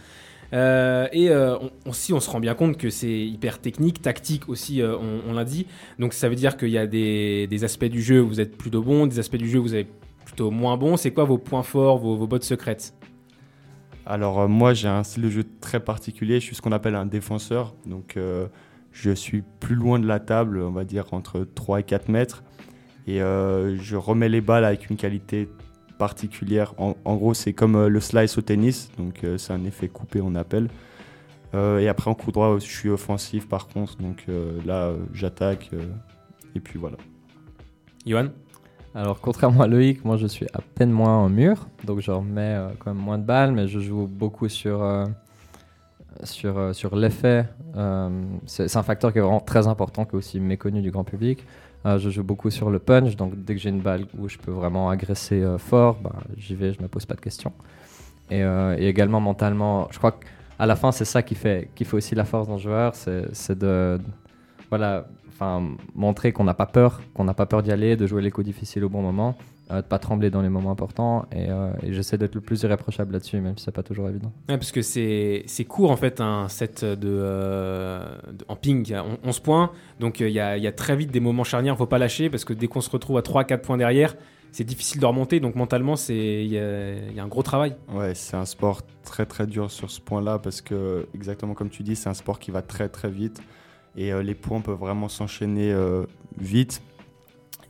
Euh, et euh, on, aussi, on se rend bien compte que c'est hyper technique, tactique aussi. euh, on l'a dit. Donc, ça veut dire qu'il y a des, aspects du jeu où vous êtes plutôt bon, des aspects du jeu où vous êtes plutôt moins bon. C'est quoi vos points forts, vos, vos bottes secrètes? Alors moi j'ai un style de jeu très particulier, je suis ce qu'on appelle un défenseur, donc je suis plus loin de la table, on va dire entre 3 et 4 mètres, et je remets les balles avec une qualité particulière. En, en gros c'est comme euh, le slice au tennis, donc euh, c'est un effet coupé on appelle. Euh, et après en coup droit je suis offensif par contre, donc euh, là j'attaque, euh, et puis voilà. Johan Alors, contrairement à Loïc, moi je suis à peine moins en mur, donc je remets euh, quand même moins de balles, mais je joue beaucoup sur, euh, sur, euh, sur l'effet. Euh, c'est c'est un facteur qui est vraiment très important, qui est aussi méconnu du grand public. Euh, je joue beaucoup sur le punch, donc dès que j'ai une balle où je peux vraiment agresser euh, fort, bah, j'y vais, je me pose pas de questions. Et, euh, et également mentalement, je crois qu'à la fin, c'est ça qui fait, qui fait aussi la force d'un joueur, c'est de, voilà, montrer qu'on n'a pas peur, qu'on n'a pas peur d'y aller, de jouer les coups difficiles au bon moment, de pas trembler dans les moments importants. Et, euh, et j'essaie d'être le plus irréprochable là-dessus, même si c'est pas toujours évident. Ouais, parce que c'est c'est court en fait un set de, euh, de- en ping, il y a on- 11 points, donc euh, il y, a, il y a très vite des moments charnières, faut pas lâcher parce que dès qu'on se retrouve à 3-4 points derrière, c'est difficile de remonter, donc mentalement c'est il y, a il y a un gros travail. Ouais, c'est un sport très très dur sur ce point-là parce que, exactement comme tu dis, c'est un sport qui va très très vite et euh, les points peuvent vraiment s'enchaîner euh, vite.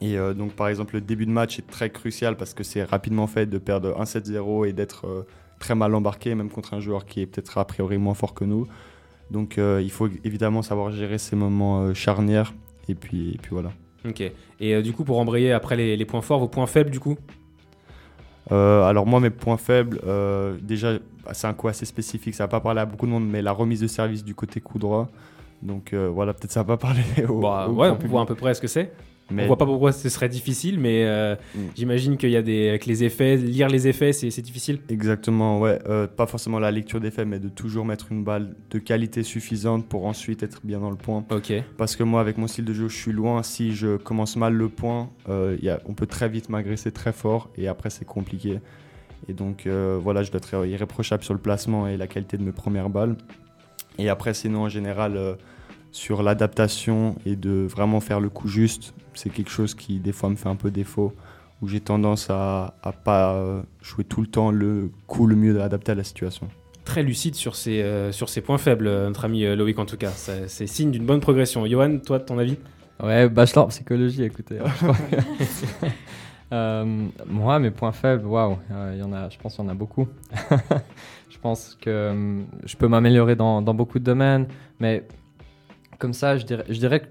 Et euh, donc, par exemple, le début de match est très crucial parce que c'est rapidement fait de perdre 1-7-0 et d'être euh, très mal embarqué, même contre un joueur qui est peut-être a priori moins fort que nous. Donc euh, il faut évidemment savoir gérer ces moments charnières. Et puis, et puis voilà. Ok. Et du coup, pour embrayer après les, les points forts, vos points faibles, du coup? Alors moi, mes points faibles, déjà, c'est un coup assez spécifique. Ça va pas parler à beaucoup de monde, mais la remise de service du côté coup droit. Donc voilà, peut-être ça va pas parler <laughs> au, Bah, au Ouais, on public. voit à peu près ce que c'est. Mais On voit pas pourquoi ce serait difficile, mais euh, Mm. j'imagine qu'il y a des. Avec les effets, lire les effets, c'est difficile. Exactement, ouais. Euh, pas forcément la lecture des faits, mais de toujours mettre une balle de qualité suffisante pour ensuite être bien dans le point. Ok. Parce que moi, avec mon style de jeu, je suis loin. Si je commence mal le point, euh, y a- on peut très vite m'agresser très fort et après, c'est compliqué. Et donc, voilà, je dois être irréprochable sur le placement et la qualité de mes premières balles. Et après, sinon, en général, sur l'adaptation et de vraiment faire le coup juste, c'est quelque chose qui, des fois, me fait un peu défaut. Où j'ai tendance à, à pas euh, jouer tout le temps le coup le mieux adapté à la situation. Très lucide sur ses, euh, sur ses points faibles, euh, notre ami euh, Loïc en tout cas. C'est signe d'une bonne progression. Johan, toi, ton avis? Ouais, bachelor en psychologie, écoutez. hein, je crois que- <laughs> Euh, moi, mes points faibles, waouh, il y en a, je pense qu'il y en a beaucoup. <laughs> je pense que je peux m'améliorer dans, dans beaucoup de domaines, mais comme ça, je dirais, je que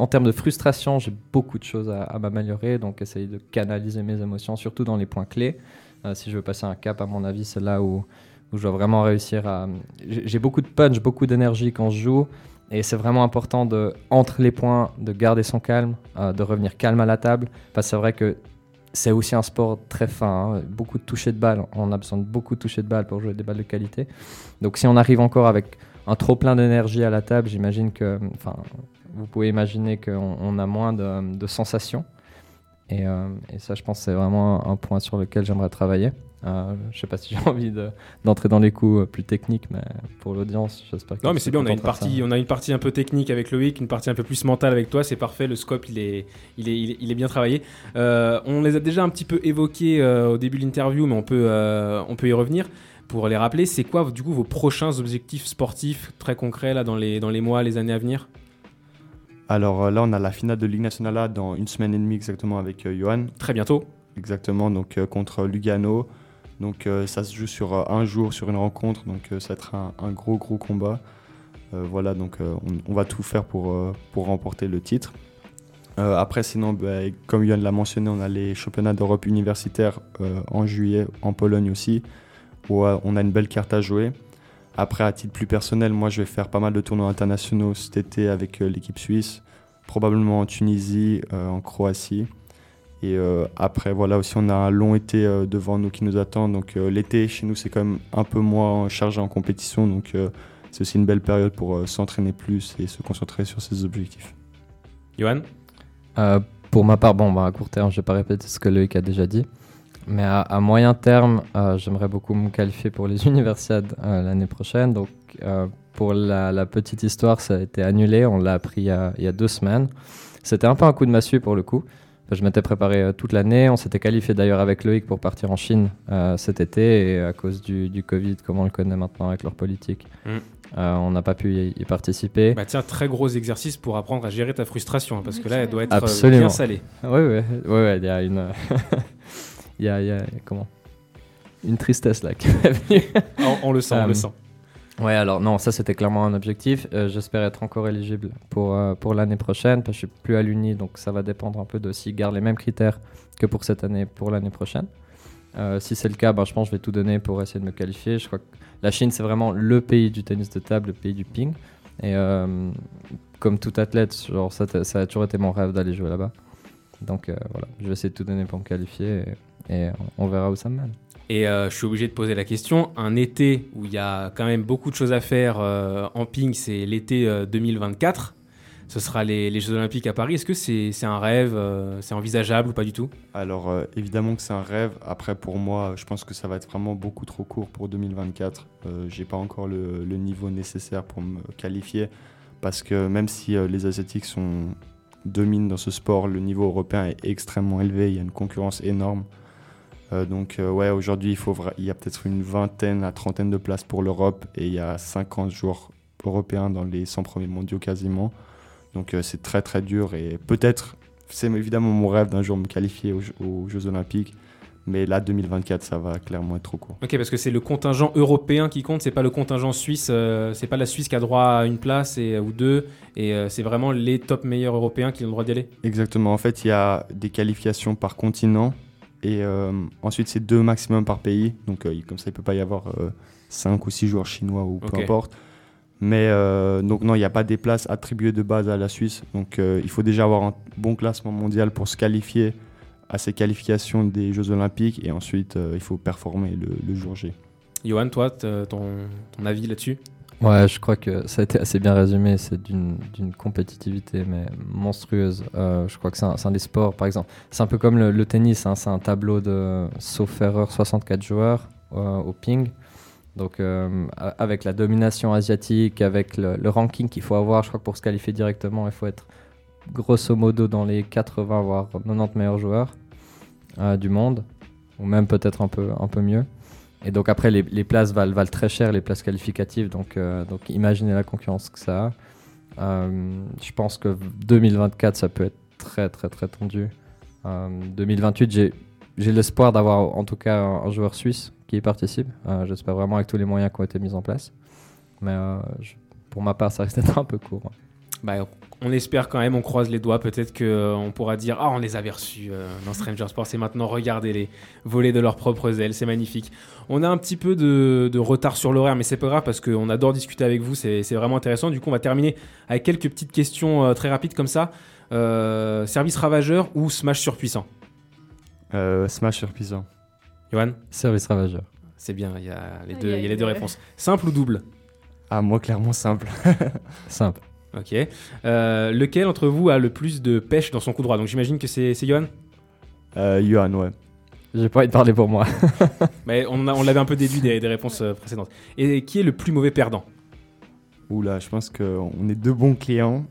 en termes de frustration, j'ai beaucoup de choses à, m'améliorer, donc essayer de canaliser mes émotions, surtout dans les points clés. Euh, si je veux passer un cap, à mon avis, c'est là où, où je dois vraiment réussir à. J'ai beaucoup de punch, beaucoup d'énergie quand je joue. Et c'est vraiment important de, entre les points, de garder son calme, euh, de revenir calme à la table. Parce que c'est vrai que c'est aussi un sport très fin. hein. Beaucoup de toucher de balle. On a besoin de beaucoup de toucher de balle pour jouer des balles de qualité. Donc si on arrive encore avec un trop plein d'énergie à la table, j'imagine que. Enfin, vous pouvez imaginer qu'on on a moins de, de sensations. Et, euh, et ça, je pense, c'est vraiment un point sur lequel j'aimerais travailler. Euh, je sais pas si <laughs> j'ai envie de- d'entrer dans les coups euh, plus techniques, mais pour l'audience, j'espère que Non, mais c'est bien, on a, une ça. partie, on a une partie un peu technique avec Loïc, une partie un peu plus mentale avec toi, c'est parfait, le scope il est, il est, il est, il est bien travaillé. Euh, on les a déjà un petit peu évoqués au début de l'interview, mais on peut, on peut y revenir. Pour les rappeler, c'est quoi du coup vos prochains objectifs sportifs très concrets là, dans, les, dans les mois, les années à venir? Alors euh, là, on a la finale de Ligue Nationale A dans une semaine et demie exactement avec euh, Johan. Très bientôt. Exactement, donc euh, contre Lugano. Donc ça se joue sur un jour, sur une rencontre, donc ça va être un, un gros gros combat. Voilà, donc on, on va tout faire pour, pour remporter le titre. Euh, après, sinon, bah, comme Yann l'a mentionné, on a les championnats d'Europe universitaires euh, en juillet, en Pologne aussi, où on a une belle carte à jouer. Après, à titre plus personnel, moi je vais faire pas mal de tournois internationaux cet été avec euh, l'équipe suisse, probablement en Tunisie, euh, en Croatie. Et euh, après, voilà, aussi, on a un long été euh, devant nous qui nous attend. Donc, euh, l'été, chez nous, c'est quand même un peu moins chargé en compétition. Donc, euh, c'est aussi une belle période pour euh, s'entraîner plus et se concentrer sur ses objectifs. Johan? Euh, pour ma part, bon, bah, à court terme, je vais pas répéter ce que Loïc a déjà dit. Mais à, à moyen terme, euh, j'aimerais beaucoup me qualifier pour les <laughs> universiades euh, l'année prochaine. Donc, euh, pour la, la petite histoire, ça a été annulé. On l'a appris il y, a, il y a deux semaines. C'était un peu un coup de massue pour le coup. Enfin, je m'étais préparé toute l'année. On s'était qualifié d'ailleurs avec Loïc pour partir en Chine cet été. Et à cause du, du Covid, comme on le connaît maintenant avec leur politique, Mm. euh, on n'a pas pu y, participer. Bah tiens, très gros exercice pour apprendre à gérer ta frustration, hein, parce que là, elle doit être euh, Absolument. bien salée. Oui, oui, oui, il y a une. <laughs> Il y, a, il y a- comment? Une tristesse là <laughs> qui est venue. On, on le sent, on le Euh, sent. Ouais, alors non, ça c'était clairement un objectif. Euh, J'espère être encore éligible pour, euh, pour l'année prochaine, parce que je suis plus à l'Uni, donc ça va dépendre un peu de s'ils gardent les mêmes critères que pour cette année, pour l'année prochaine. Euh, si c'est le cas, ben, je pense que je vais tout donner pour essayer de me qualifier. Je crois que la Chine, c'est vraiment le pays du tennis de table, le pays du ping. Et comme tout athlète, genre, ça, ça a toujours été mon rêve d'aller jouer là-bas. Donc voilà, je vais essayer de tout donner pour me qualifier et, et on verra où ça me mène. Et euh, je suis obligé de poser la question. Un été où il y a quand même beaucoup de choses à faire euh, en ping, c'est l'été euh, 2024. Ce sera les, les Jeux Olympiques à Paris. Est-ce que c'est un rêve euh, C'est envisageable ou pas du tout? Alors, euh, évidemment que c'est un rêve. Après, pour moi, je pense que ça va être vraiment beaucoup trop court pour 2024. Euh, J'ai pas encore le, le niveau nécessaire pour me qualifier. Parce que même si euh, les Asiatiques sont, dominent dans ce sport, le niveau européen est extrêmement élevé. Il y a une concurrence énorme. Euh, donc, euh, ouais, aujourd'hui, il, faut vra- il y a peut-être une vingtaine à trentaine de places pour l'Europe. Et il y a 50 joueurs européens dans les 100 premiers mondiaux quasiment. Donc, euh, c'est très, très dur. Et peut-être c'est évidemment mon rêve d'un jour me qualifier aux, Jeux- aux Jeux Olympiques, Mais là, 2024, ça va clairement être trop court. Ok, parce que c'est le contingent européen qui compte, c'est pas le contingent suisse, euh, c'est pas la Suisse qui a droit à une place et, ou deux, et c'est vraiment les top meilleurs européens qui ont le droit d'y aller. Exactement. En fait, il y a des qualifications par continent et euh, ensuite c'est deux maximum par pays. Donc euh, comme ça, il peut pas y avoir 5 ou 6 joueurs chinois ou peu importe. Mais euh, donc non, il n'y a pas des places attribuées de base à la Suisse. Donc euh, il faut déjà avoir un bon classement mondial pour se qualifier à ces qualifications des Jeux Olympiques et ensuite euh, il faut performer le, le jour J. Johan, toi, ton avis là-dessus? Ouais, je crois que ça a été assez bien résumé. C'est d'une compétitivité mais monstrueuse. Euh, je crois que c'est un, un des sports, par exemple. C'est un peu comme le, tennis. hein, c'est un tableau de, sauf erreur, 64 joueurs euh, au ping. Donc euh, avec la domination asiatique, avec le, ranking qu'il faut avoir, je crois que pour se qualifier directement, il faut être grosso modo dans les 80 voire 90 meilleurs joueurs du monde, ou même peut-être un peu, un peu mieux. Et donc après, les, places valent, très cher, les places qualificatives. Donc, euh, imaginez la concurrence que ça a. Euh, je pense que 2024, ça peut être très très très tendu. Euh, 2028, j'ai j'ai l'espoir d'avoir en tout cas un, joueur suisse qui y participe. Euh, J'espère vraiment avec tous les moyens qui ont été mis en place. Mais euh, pour ma part, ça risque d'être un peu court. Bah, on espère quand même, on croise les doigts. Peut-être qu'on pourra dire Ah, on les avait reçus euh, dans Stranger Sports et maintenant regardez-les voler de leurs propres ailes. C'est magnifique. On a un petit peu de, de retard sur l'horaire, mais c'est pas grave parce qu'on adore discuter avec vous. C'est vraiment intéressant. Du coup, on va terminer avec quelques petites questions euh, très rapides comme ça. Euh, service ravageur ou smash surpuissant? Euh, Smash sur Pisa. Johan? Service ravageur. C'est bien, il y a les deux, il y a aïe, les deux aïe. réponses. Simple ou double? Ah, moi, clairement simple. <laughs> Simple. Ok. Euh, lequel entre vous a le plus de pêche dans son coup droit? Donc j'imagine que c'est Johan Euh, Johan, ouais. J'ai pas envie de parler pour moi. <laughs> Mais on, a- on l'avait un peu déduit des, des réponses euh, précédentes. Et qui est le plus mauvais perdant? Oula, je pense qu'on est deux bons clients.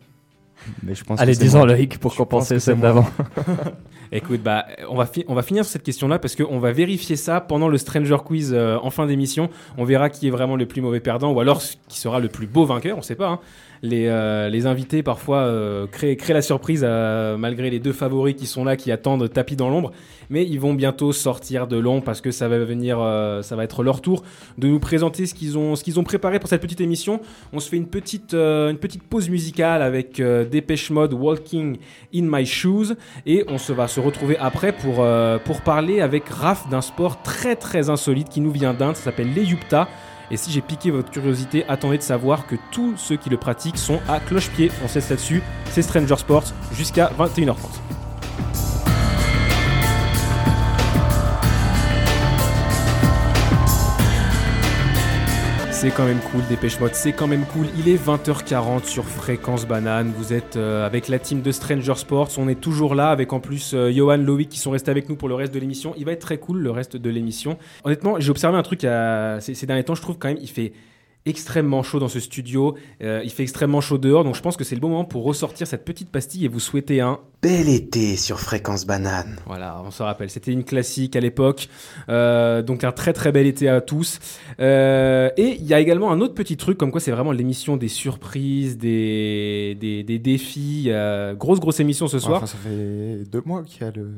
Mais je pense Allez, que c'est disons moi. Loïc pour Je pense compenser que c'est celle moi. d'avant. <laughs> <laughs> Écoute, bah, on va, fi- on va finir sur cette question-là parce qu'on va vérifier ça pendant le Stranger Quiz euh, en fin d'émission. On verra qui est vraiment le plus mauvais perdant ou alors qui sera le plus beau vainqueur, on sait pas. hein. Les, euh, les invités parfois euh, créent, la surprise euh, malgré les deux favoris qui sont là, qui attendent tapis dans l'ombre. Mais ils vont bientôt sortir de l'ombre parce que ça va venir, ça va être leur tour de nous présenter ce qu'ils ont, ce qu'ils ont préparé pour cette petite émission. On se fait une petite, une petite pause musicale avec Dépêche Mode Walking in My Shoes et on se va se retrouver après pour, pour parler avec Raph d'un sport très très insolite qui nous vient d'Inde, ça s'appelle l'Eyupta. Et si j'ai piqué votre curiosité, attendez de savoir que tous ceux qui le pratiquent sont à cloche-pied. On cesse là-dessus, c'est Stranger Sports jusqu'à 21h30. C'est quand même cool, Dépêche Mode, c'est quand même cool. Il est 20h40 sur Fréquence Banane. Vous êtes euh, avec la team de Stranger Sports. On est toujours là avec en plus euh, Johan, Loïc qui sont restés avec nous pour le reste de l'émission. Il va être très cool le reste de l'émission. Honnêtement, j'ai observé un truc à- ces, ces derniers temps. Je trouve quand même il fait extrêmement chaud dans ce studio. Euh, il fait extrêmement chaud dehors. Donc je pense que c'est le bon moment pour ressortir cette petite pastille et vous souhaiter un Bel été sur Fréquence Banane. voilà, on se rappelle, c'était une classique à l'époque. Euh, donc un très très bel été à tous. Euh, et il y a également un autre petit truc, comme quoi c'est vraiment l'émission des surprises, des, des, des défis. Euh, grosse grosse émission ce soir. Enfin, ça fait deux mois qu'il y a, le...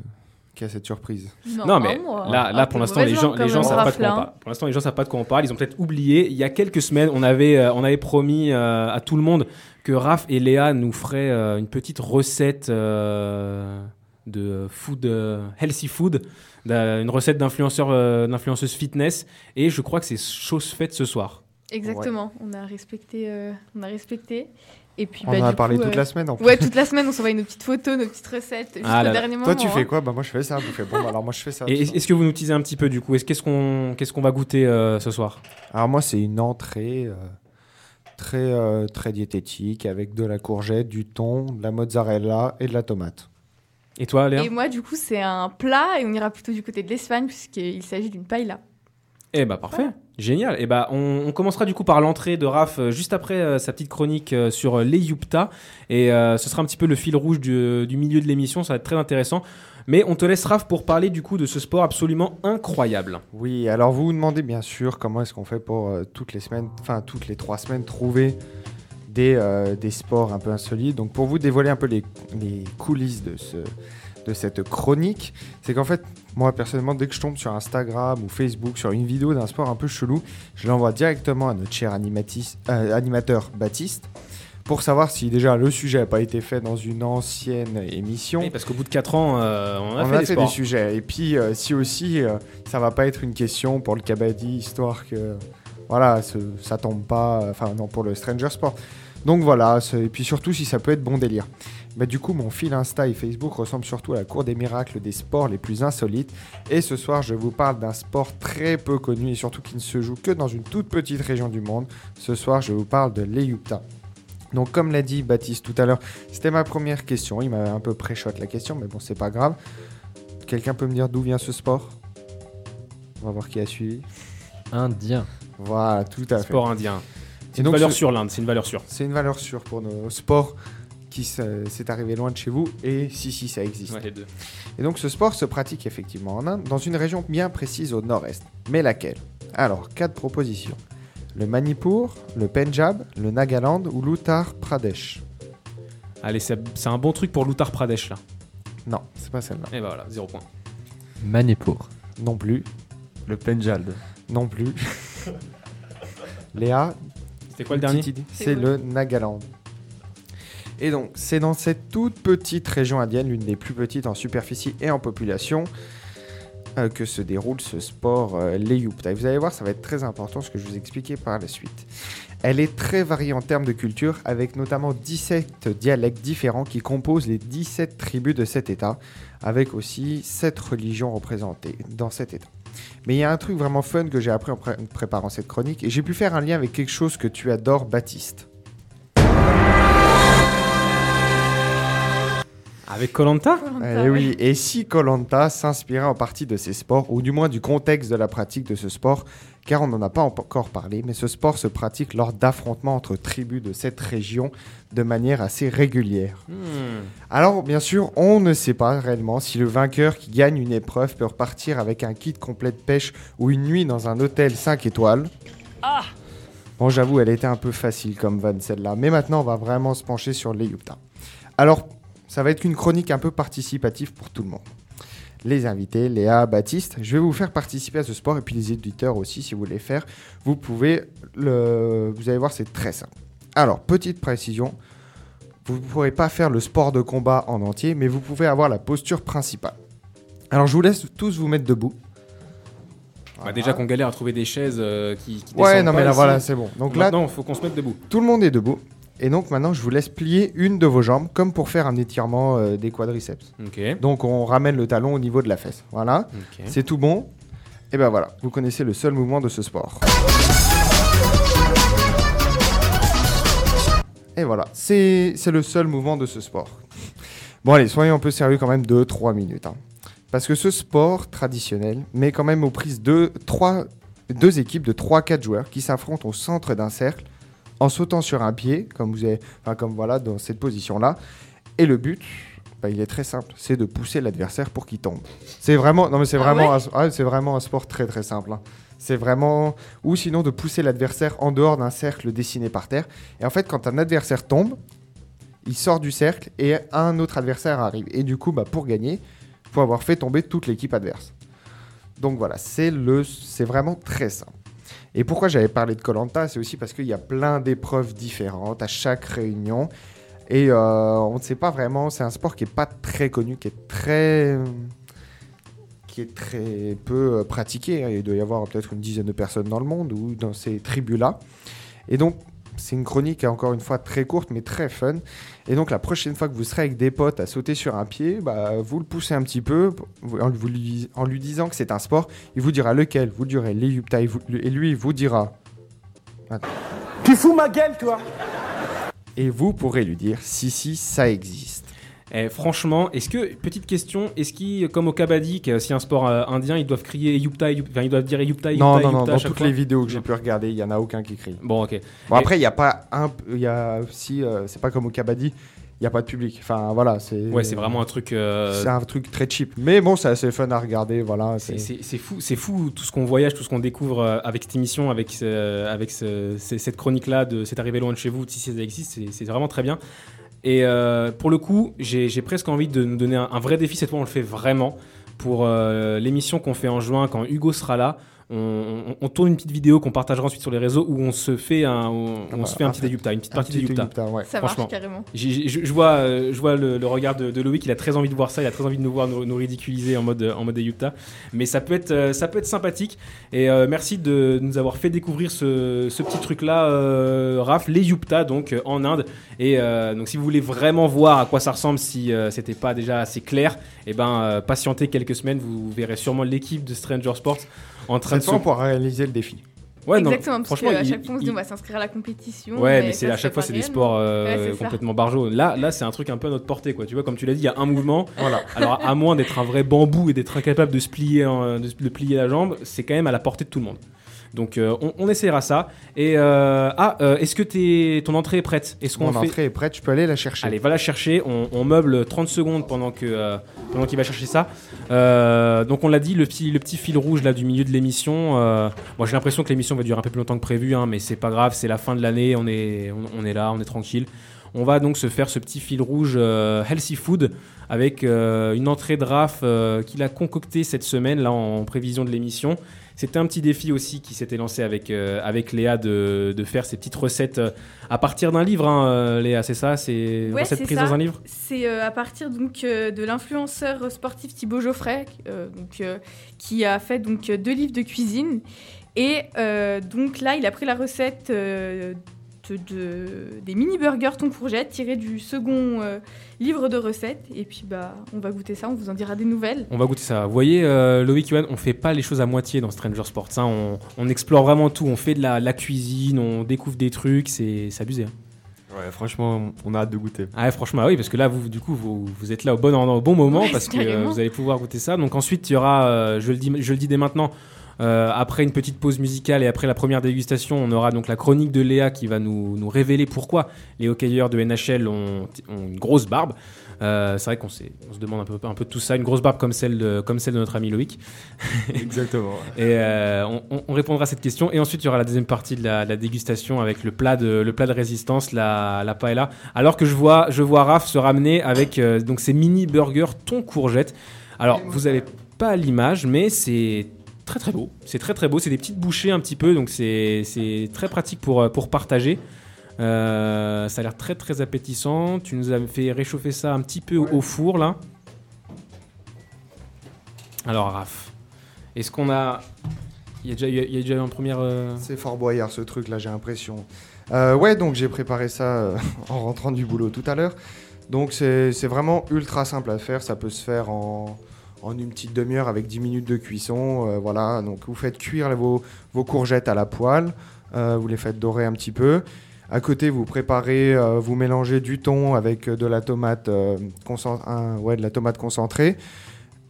qu'il y a cette surprise. Non, mais moi. là, là pour l'instant, les gens, les gens savent pas de quoi on parle. Pour l'instant, les gens savent pas de quoi on parle. Ils ont peut-être oublié. Il y a quelques semaines, on avait, euh, on avait promis euh, à tout le monde que Raph et Léa nous feraient euh, une petite recette euh, de food, euh, healthy food, une recette d'influenceur, euh, d'influenceuse fitness. Et je crois que c'est chose faite ce soir. Exactement, on a respecté. euh, on a respecté. Et puis, On bah, en a du parlé coup, toute euh, la semaine en plus. Ouais, toute la semaine, on s'envoie nos petites photos, nos petites recettes, jusqu'au Ah là là. dernier moment. Toi, tu hein. fais quoi? Bah, moi, je fais ça. Vous faites bon, bah, alors moi, je fais ça. Et est-ce que vous nous teasez un petit peu du coup? Est-ce qu'est-ce qu'on qu'est-ce qu'on va goûter euh, ce soir? Alors, moi, c'est une entrée euh, très, euh, très diététique avec de la courgette, du thon, de la mozzarella et de la tomate. Et toi, Léa? Et moi, du coup, c'est un plat et on ira plutôt du côté de l'Espagne puisqu'il s'agit d'une paella. Eh bah parfait, génial. Et bah on, on commencera du coup par l'entrée de Raph euh, juste après euh, sa petite chronique euh, sur les Yupta et ce sera un petit peu le fil rouge du, du milieu de l'émission, ça va être très intéressant. Mais on te laisse Raph pour parler du coup de ce sport absolument incroyable. Oui, alors vous vous demandez bien sûr comment est-ce qu'on fait pour toutes les semaines, enfin toutes les trois semaines, trouver des, des sports un peu insolites. Donc pour vous dévoiler un peu les, les coulisses de, ce, de cette chronique, c'est qu'en fait Moi, personnellement, dès que je tombe sur Instagram ou Facebook sur une vidéo d'un sport un peu chelou, je l'envoie directement à notre cher euh, animateur Baptiste pour savoir si déjà le sujet n'a pas été fait dans une ancienne émission. Oui, parce qu'au bout de 4 ans, euh, on a On fait a des fait des sujets. Et puis, euh, si aussi, euh, ça va pas être une question pour le Kabaddi, histoire que, voilà, ce- ça tombe pas, enfin, non, pour le Stranger Sport. Donc voilà, et puis surtout si ça peut être bon délire. Bah, du coup, mon fil Insta et Facebook ressemble surtout à la cour des miracles des sports les plus insolites. Et ce soir, je vous parle d'un sport très peu connu et surtout qui ne se joue que dans une toute petite région du monde. Ce soir, je vous parle de l'Eyupta. Donc, comme l'a dit Baptiste tout à l'heure, c'était ma première question. Il m'avait un peu pré-shot la question, mais bon, c'est pas grave. Quelqu'un peut me dire d'où vient ce sport? On va voir qui a suivi. Indien. Voilà, tout à fait. Sport indien. C'est une donc, valeur ce- sûre l'Inde, c'est une valeur sûre. C'est une valeur sûre pour nos sports qui se- s'est arrivé loin de chez vous. Et si, si, ça existe. Ouais, les deux. Et donc ce sport se pratique effectivement en Inde, dans une région bien précise au nord-est. Mais laquelle? Alors, quatre propositions. Le Manipur, le Punjab, le Nagaland ou l'Uttar Pradesh? Allez, c'est un bon truc pour l'Uttar Pradesh là. Non, c'est pas celle-là. Et bah voilà, zéro point. Manipur. Non plus. Le Penjald. Non plus. <laughs> Léa, C'était quoi le dernier? C'est le Nagaland. Et donc, c'est dans cette toute petite région indienne, l'une des plus petites en superficie et en population, euh, que se déroule ce sport, euh, l'Eyupta. Et vous allez voir, ça va être très important ce que je vous expliquer par la suite. Elle est très variée en termes de culture, avec notamment 17 dialectes différents qui composent les 17 tribus de cet État, avec aussi 7 religions représentées dans cet État. Mais il y a un truc vraiment fun que j'ai appris en pré- préparant cette chronique, et j'ai pu faire un lien avec quelque chose que tu adores, Baptiste. Avec Colanta Eh oui, et si Colanta s'inspirait en partie de ces sports, ou du moins du contexte de la pratique de ce sport, car on n'en a pas encore parlé, mais ce sport se pratique lors d'affrontements entre tribus de cette région de manière assez régulière. Hmm. Alors, bien sûr, on ne sait pas réellement si le vainqueur qui gagne une épreuve peut repartir avec un kit complet de pêche ou une nuit dans un hôtel 5 étoiles. Bon, j'avoue, elle était un peu facile comme vanne celle-là, mais maintenant on va vraiment se pencher sur les Yupta. Alors, ça va être une chronique un peu participative pour tout le monde. Les invités, Léa, Baptiste, je vais vous faire participer à ce sport et puis les éditeurs aussi, si vous voulez faire, vous pouvez le. Vous allez voir, c'est très simple. Alors, petite précision, vous ne pourrez pas faire le sport de combat en entier, mais vous pouvez avoir la posture principale. Alors, je vous laisse tous vous mettre debout. Bah, déjà qu'on galère à trouver des chaises euh, qui, qui Ouais, non, mais là, ici. voilà, c'est bon. Donc là, il faut qu'on se mette debout. tout le monde est debout. Et donc maintenant, je vous laisse plier une de vos jambes, comme pour faire un étirement euh, des quadriceps. Donc on ramène le talon au niveau de la fesse. Voilà. C'est tout bon. Et ben voilà, vous connaissez le seul mouvement de ce sport. Et voilà, c'est c'est le seul mouvement de ce sport. Bon allez, soyons un peu sérieux quand même 2-3 minutes. hein. Parce que ce sport traditionnel met quand même aux prises deux, trois, deux équipes de 3-4 joueurs qui s'affrontent au centre d'un cercle en sautant sur un pied, comme vous avez, enfin, comme voilà dans cette position-là. Et le but, bah, il est très simple, c'est de pousser l'adversaire pour qu'il tombe. C'est vraiment, non mais c'est Ah vraiment, ah, c'est vraiment un sport très très simple. hein. C'est vraiment, ou sinon de pousser l'adversaire en dehors d'un cercle dessiné par terre. Et en fait, quand un adversaire tombe, il sort du cercle et un autre adversaire arrive. Et du coup, bah, pour gagner, il faut avoir fait tomber toute l'équipe adverse. Donc voilà, c'est le, c'est vraiment très simple. Et pourquoi j'avais parlé de Colanta, c'est aussi parce qu'il y a plein d'épreuves différentes à chaque réunion. Et euh, on ne sait pas vraiment, c'est un sport qui n'est pas très connu, qui est très, qui est très peu euh, pratiqué. Il doit y avoir peut-être une dizaine de personnes dans le monde ou dans ces tribus-là. Et donc, c'est une chronique, encore une fois, très courte, mais très fun. Et donc, la prochaine fois que vous serez avec des potes à sauter sur un pied, bah, vous le poussez un petit peu en, lui, en lui disant que c'est un sport. Il vous dira lequel, vous le direz les Yupta, et lui, il vous dira. Tu fous ma gueule, toi Et vous pourrez lui dire si, si, ça existe. Eh, franchement, est-ce que, petite question, est-ce qu'ils, comme au est aussi un sport euh, indien, ils doivent crier Yupta, Yupta, enfin, ils doivent dire Yupta, Yupta, Non, non, Yupta non, à dans toutes fois les vidéos que j'ai pu regarder, il n'y en a aucun qui crie. Bon, ok. Bon, après, il n'y a pas un. Il y a aussi. euh, c'est pas comme au Kabaddi, il n'y a pas de public. Enfin, voilà, c'est. Ouais, c'est vraiment un truc. euh, C'est un truc très cheap. Mais bon, c'est assez fun à regarder, voilà. C'est fou, c'est fou tout ce qu'on voyage, tout ce qu'on découvre avec cette émission, avec, ce- avec ce- ce- cette chronique-là de C'est arrivé loin de chez vous, si ça existe, c'est vraiment très bien. Et euh, pour le coup, j'ai presque envie de nous donner un, un vrai défi, cette fois on le fait vraiment, pour euh, l'émission qu'on fait en juin quand Hugo sera là. On, on- on tourne une petite vidéo qu'on partagera ensuite sur les réseaux où on se fait un, on, on bah, se fait un un- petit Ayupta, une petite Un partie petit d'Ayupta. Ouais. Ça Franchement. marche carrément. J'ai- j'ai- Je, vois, euh, je vois le, le regard de, de Loïc, il a très envie de voir ça, il a très envie de nous voir nous, nous ridiculiser en mode, en mode Ayupta. Mais ça peut être, euh, ça peut être sympathique. Et euh, merci de nous avoir fait découvrir ce, ce petit truc-là, euh, Raph, les Yupta, donc en Inde. Et euh, donc si vous voulez vraiment voir à quoi ça ressemble, si euh, c'était pas déjà assez clair, et ben euh, patientez quelques semaines, vous verrez sûrement l'équipe de Stranger Sports en train de se. pourra réaliser le défi. Ouais, non, Exactement, parce franchement, qu'à il- chaque fois on se dit il- on va s'inscrire à la compétition. Ouais, mais c'est à chaque fois c'est des sports euh, Ouais, complètement barjots. Là, là c'est un truc un peu à notre portée, quoi. Tu vois, comme tu l'as dit, il y a un mouvement. <laughs> Voilà. Alors, à moins d'être un vrai bambou et d'être incapable de se plier, en- de, se- de plier la jambe, c'est quand même à la portée de tout le monde. Donc, euh, on, on essaiera ça. Et euh, ah, euh, est-ce que t'es- ton entrée est prête? Est-ce qu'on Mon fait entrée est prête, je peux aller la chercher. Allez, va la chercher. On, on meuble 30 secondes pendant que pendant qu'il va chercher ça. Donc on l'a dit, le petit le petit fil rouge là du milieu de l'émission. moi j'ai l'impression que l'émission va durer un peu plus longtemps que prévu, hein, mais c'est pas grave. C'est la fin de l'année. On est on, on est là, on est tranquille. On va donc se faire ce petit fil rouge euh, healthy food avec euh, une entrée de RAF euh, qu'il a concocté cette semaine là en prévision de l'émission. C'était un petit défi aussi qui s'était lancé avec, euh, avec Léa de, de faire ces petites recettes euh, à partir d'un livre, hein, euh, Léa, c'est ça? C'est Ouais, recette c'est prise ça. dans un livre? C'est euh, à partir donc euh, de l'influenceur sportif Thibaut Geoffrey, donc, qui a fait donc deux livres de cuisine. Et donc là, il a pris la recette de, de- des mini burgers thon courgette tirée du second euh, livre de recettes. Et puis bah, on va goûter ça, on vous en dira des nouvelles. On va goûter ça. Vous voyez, euh, Loïc, Yoann, on fait pas les choses à moitié dans Stranger Sports. hein. On, on explore vraiment tout. On fait de la, la cuisine, on découvre des trucs. C'est abusé. hein. Ouais, franchement, on a hâte de goûter. Ah ouais, franchement, ah oui, parce que là, vous, du coup, vous, vous êtes là au bon, au bon moment Ouais, parce que euh, vous allez pouvoir goûter ça. Donc ensuite, il y aura, euh, je, le dis, je le dis dès maintenant, euh, après une petite pause musicale et après la première dégustation, on aura donc la chronique de Léa qui va nous, nous révéler pourquoi les hockeyeurs de NHL ont, ont une grosse barbe. Euh, c'est vrai qu'on on se demande un peu, un peu tout ça, une grosse barbe comme celle de, comme celle de notre ami Loïc. Exactement. Et euh, on, on- on répondra à cette question. Et ensuite, il y aura la deuxième partie de la, de la dégustation avec le plat de, le plat de résistance, la, la paella. Alors que je vois, je vois Raph se ramener avec euh, donc ces mini burgers thon courgette. Alors, vous n'avez pas l'image, mais c'est très très beau. C'est très très beau. C'est des petites bouchées un petit peu, donc c'est très pratique pour, euh, pour partager. Euh, ça a l'air très très appétissant. Tu nous as fait réchauffer ça un petit peu au- au four là. Alors Raph, est-ce qu'on a... Il y a déjà eu, il y a déjà eu une première... euh, C'est fort boyard ce truc là, j'ai l'impression. Euh, ouais, donc j'ai préparé ça <laughs> en rentrant du boulot tout à l'heure. Donc c'est c'est vraiment ultra simple à faire, ça peut se faire en, en une petite demi-heure avec 10 minutes de cuisson. euh, voilà, donc vous faites cuire vos, courgettes à la poêle, euh, vous les faites dorer un petit peu. À côté, vous préparez, euh, vous mélangez du thon avec de la tomate, concentrée.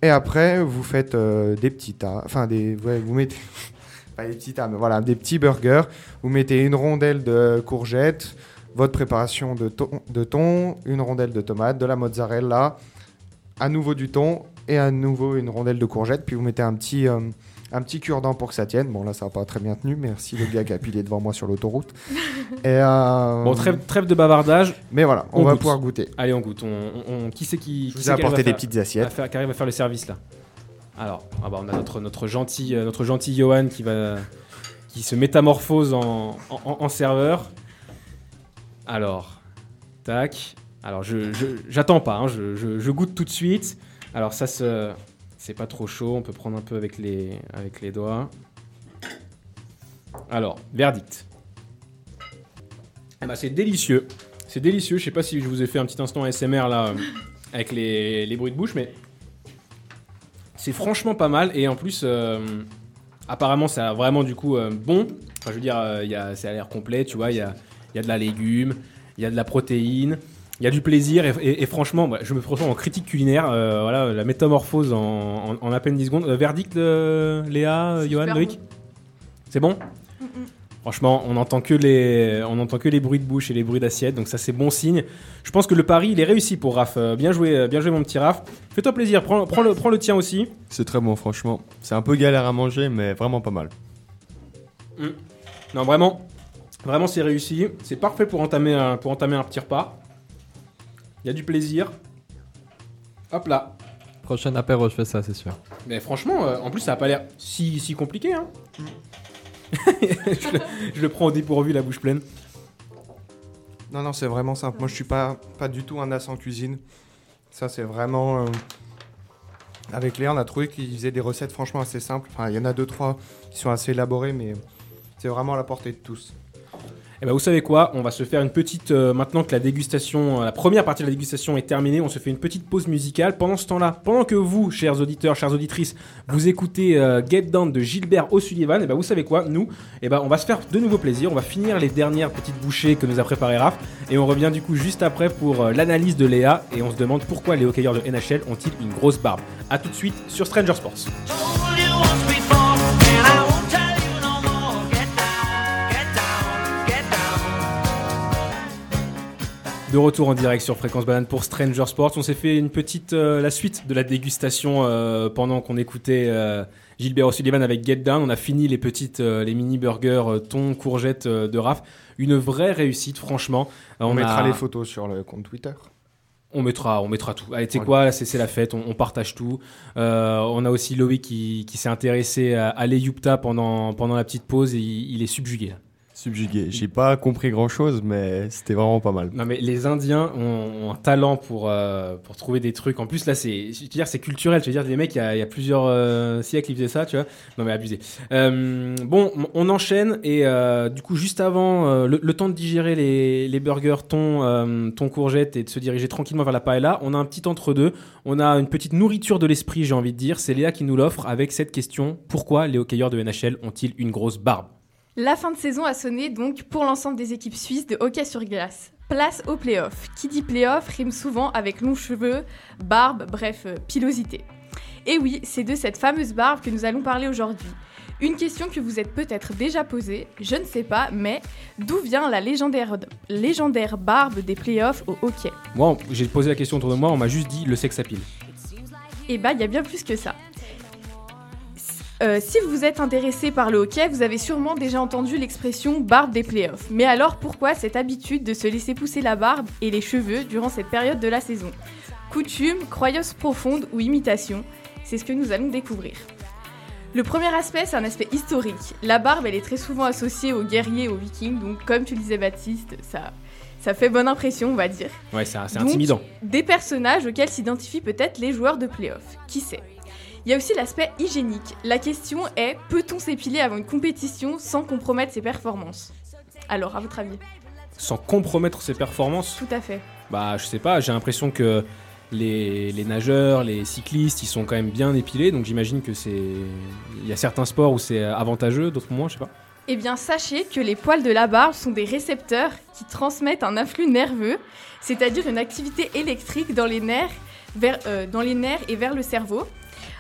Et après, vous faites des petits tas, enfin des, vous mettez <laughs> pas des petits tas, mais voilà, des petits burgers. Vous mettez une rondelle de courgettes, votre préparation de thon, une rondelle de tomate, de la mozzarella, à nouveau du thon et à nouveau une rondelle de courgettes. Puis vous mettez un petit, euh, un petit cure-dent pour que ça tienne. Bon, là, ça n'a pas très bien tenu. Merci le gars qui a pilé devant moi sur l'autoroute. <laughs> Et, euh, Bon, trêve, trêve de bavardage. Mais voilà, on, On va goûte. pouvoir goûter. Allez, on goûte. On, on- on- qui c'est qui, Je vous ai apporté des faire- petites assiettes. faire- qui arrive à faire le service là Alors, ah bah, on a notre, notre gentil, euh, notre gentil Johan qui, va, qui se métamorphose en, en- en serveur. Alors, tac. Alors, je, je- j'attends pas, hein, je, je- je goûte tout de suite. Alors, ça, c'est pas trop chaud, on peut prendre un peu avec les, avec les doigts. Alors, verdict. Eh ben, c'est délicieux. C'est délicieux. Je sais pas si je vous ai fait un petit instant ASMR là euh, avec les, les bruits de bouche, mais c'est franchement pas mal. Et en plus, euh, apparemment, ça a vraiment du coup euh, bon. Enfin, je veux dire, euh, y a, ça a l'air complet, tu vois. Il y a, y a de la légume, il y a de la protéine, il y a du plaisir. Et, et- et franchement, bah, je me transforme en critique culinaire. euh, voilà, la métamorphose en, en- en à peine 10 secondes. Euh, verdict, euh, Léa, euh, Johan, Loïc C'est bon Mm, mm. Franchement, on n'entend que les, on entend que les bruits de bouche et les bruits d'assiette, donc ça c'est bon signe. Je pense que le pari il est réussi pour Raph. Bien joué, bien joué mon petit Raph. Fais-toi plaisir, prends, prends le, prends le tien aussi. C'est très bon, franchement. C'est un peu galère à manger, mais vraiment pas mal. Non vraiment, vraiment c'est réussi. C'est parfait pour entamer un, pour entamer un petit repas. Il y a du plaisir. Hop là. Prochain apéro, je fais ça, c'est sûr. Mais franchement, euh, en plus, ça a pas l'air si, si compliqué. Hein. <laughs> je, le, je le prends au dépourvu, la bouche pleine. Non, non, c'est vraiment simple. Moi, je suis pas, pas du tout un as en cuisine. Ça, c'est vraiment. euh, Avec Léa, on a trouvé qu'ils faisaient des recettes franchement assez simples. Enfin, il y en a deux, trois qui sont assez élaborées, mais c'est vraiment à la portée de tous. Et ben vous savez quoi? On va se faire une petite. euh, maintenant que la dégustation, euh, la première partie de la dégustation est terminée, on se fait une petite pause musicale. Pendant ce temps-là, pendant que vous, chers auditeurs, chères auditrices, vous écoutez euh, Get Down de Gilbert O'Sullivan, et ben vous savez quoi? Nous, et ben on va se faire de nouveau plaisir. On va finir les dernières petites bouchées que nous a préparé Raph, et on revient du coup juste après pour l'analyse de Léa, et on se demande pourquoi les hockeyeurs de NHL ont-ils une grosse barbe. A tout de suite sur Stranger Sports. De retour en direct sur Fréquence Banane pour Stranger Sports. On s'est fait une petite euh, la suite de la dégustation euh, pendant qu'on écoutait euh, Gilbert O'Sullivan avec Get Down. On a fini les petites les mini burgers thon courgette de Raph. Une vraie réussite franchement. On, mettra les photos sur le compte Twitter. On mettra, on mettra tout. Allez, tu sais Ouais. quoi, c'est c'est la fête, on, on partage tout. Euh, on a aussi Loïc qui, qui s'est intéressé à, à l'Eyupta pendant, pendant la petite pause et il, il est subjugué. là. Subjugué. J'ai pas compris grand chose, mais c'était vraiment pas mal. Non mais les Indiens ont, un talent pour euh, pour trouver des trucs. En plus là c'est, dire c'est culturel. Je veux dire les mecs il y a, il y a plusieurs euh, siècles ils faisaient ça, tu vois. Non mais abusé. Euh, bon, on enchaîne et du coup juste avant le, temps de digérer les, les burgers thon euh, thon courgette et de se diriger tranquillement vers la paella, on a un petit entre deux. On a une petite nourriture de l'esprit j'ai envie de dire. C'est Léa qui nous l'offre avec cette question pourquoi les hockeyeurs de NHL ont-ils une grosse barbe? La fin de saison a sonné donc pour l'ensemble des équipes suisses de hockey sur glace. Place aux playoffs. Qui dit playoff rime souvent avec longs cheveux, barbe, bref, euh, pilosité. Et oui, c'est de cette fameuse barbe que nous allons parler aujourd'hui. Une question que vous êtes peut-être déjà posée, je ne sais pas, mais d'où vient la légendaire, légendaire barbe des playoffs au hockey? Moi j'ai posé la question autour de moi, on m'a juste dit le sexe à pile. Eh bah, il y a bien plus que ça. Euh, si vous vous êtes intéressé par le hockey, vous avez sûrement déjà entendu l'expression barbe des playoffs. Mais alors pourquoi cette habitude de se laisser pousser la barbe et les cheveux durant cette période de la saison? Coutume, croyance profonde ou imitation C'est ce que nous allons découvrir. Le premier aspect, c'est un aspect historique. La barbe, elle est très souvent associée aux guerriers aux vikings, donc comme tu le disais Baptiste, ça, ça fait bonne impression, on va dire Ouais c'est intimidant. des personnages auxquels s'identifient peut-être les joueurs de playoff. Qui sait? Il y a aussi l'aspect hygiénique. La question est peut-on s'épiler avant une compétition sans compromettre ses performances? Alors, à votre avis? Sans compromettre ses performances? Tout à fait. Bah, je sais pas, j'ai l'impression que les, les nageurs, les cyclistes, ils sont quand même bien épilés, donc j'imagine que c'est. Il y a certains sports où c'est avantageux, d'autres moins, je sais pas. Eh bien, sachez que les poils de la barbe sont des récepteurs qui transmettent un influx nerveux, c'est-à-dire une activité électrique dans les nerfs, vers, euh, dans les nerfs et vers le cerveau.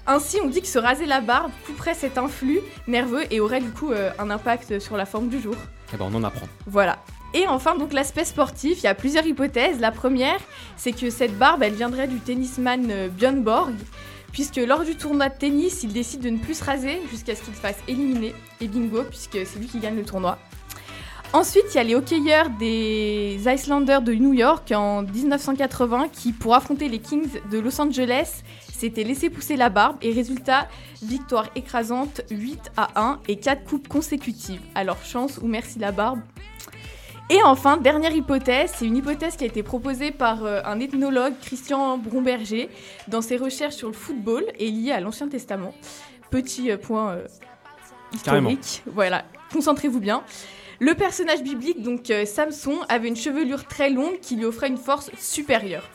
Ainsi, on dit que se raser la barbe couperait cet influx nerveux et aurait du coup euh, un impact sur la forme du jour. Eh ben, on en apprend. Voilà. Et enfin, donc l'aspect sportif, il y a plusieurs hypothèses. La première, c'est que cette barbe, elle viendrait du tennisman euh, Björn Borg, puisque lors du tournoi de tennis, il décide de ne plus se raser jusqu'à ce qu'il se fasse éliminer. Et bingo, puisque c'est lui qui gagne le tournoi. Ensuite, il y a les hockeyeurs des Islanders de New York en 1980 qui, pour affronter les Kings de Los Angeles, s'étaient laissé pousser la barbe et résultat, victoire écrasante 8 à 1 et 4 coupes consécutives. Alors chance ou merci la barbe? Et enfin, dernière hypothèse, c'est une hypothèse qui a été proposée par euh, un ethnologue, Christian Bromberger, dans ses recherches sur le football et liée à l'Ancien Testament. Petit euh, point euh, Carrément. historique. Voilà, concentrez-vous bien. Le personnage biblique, donc euh, Samson, avait une chevelure très longue qui lui offrait une force supérieure.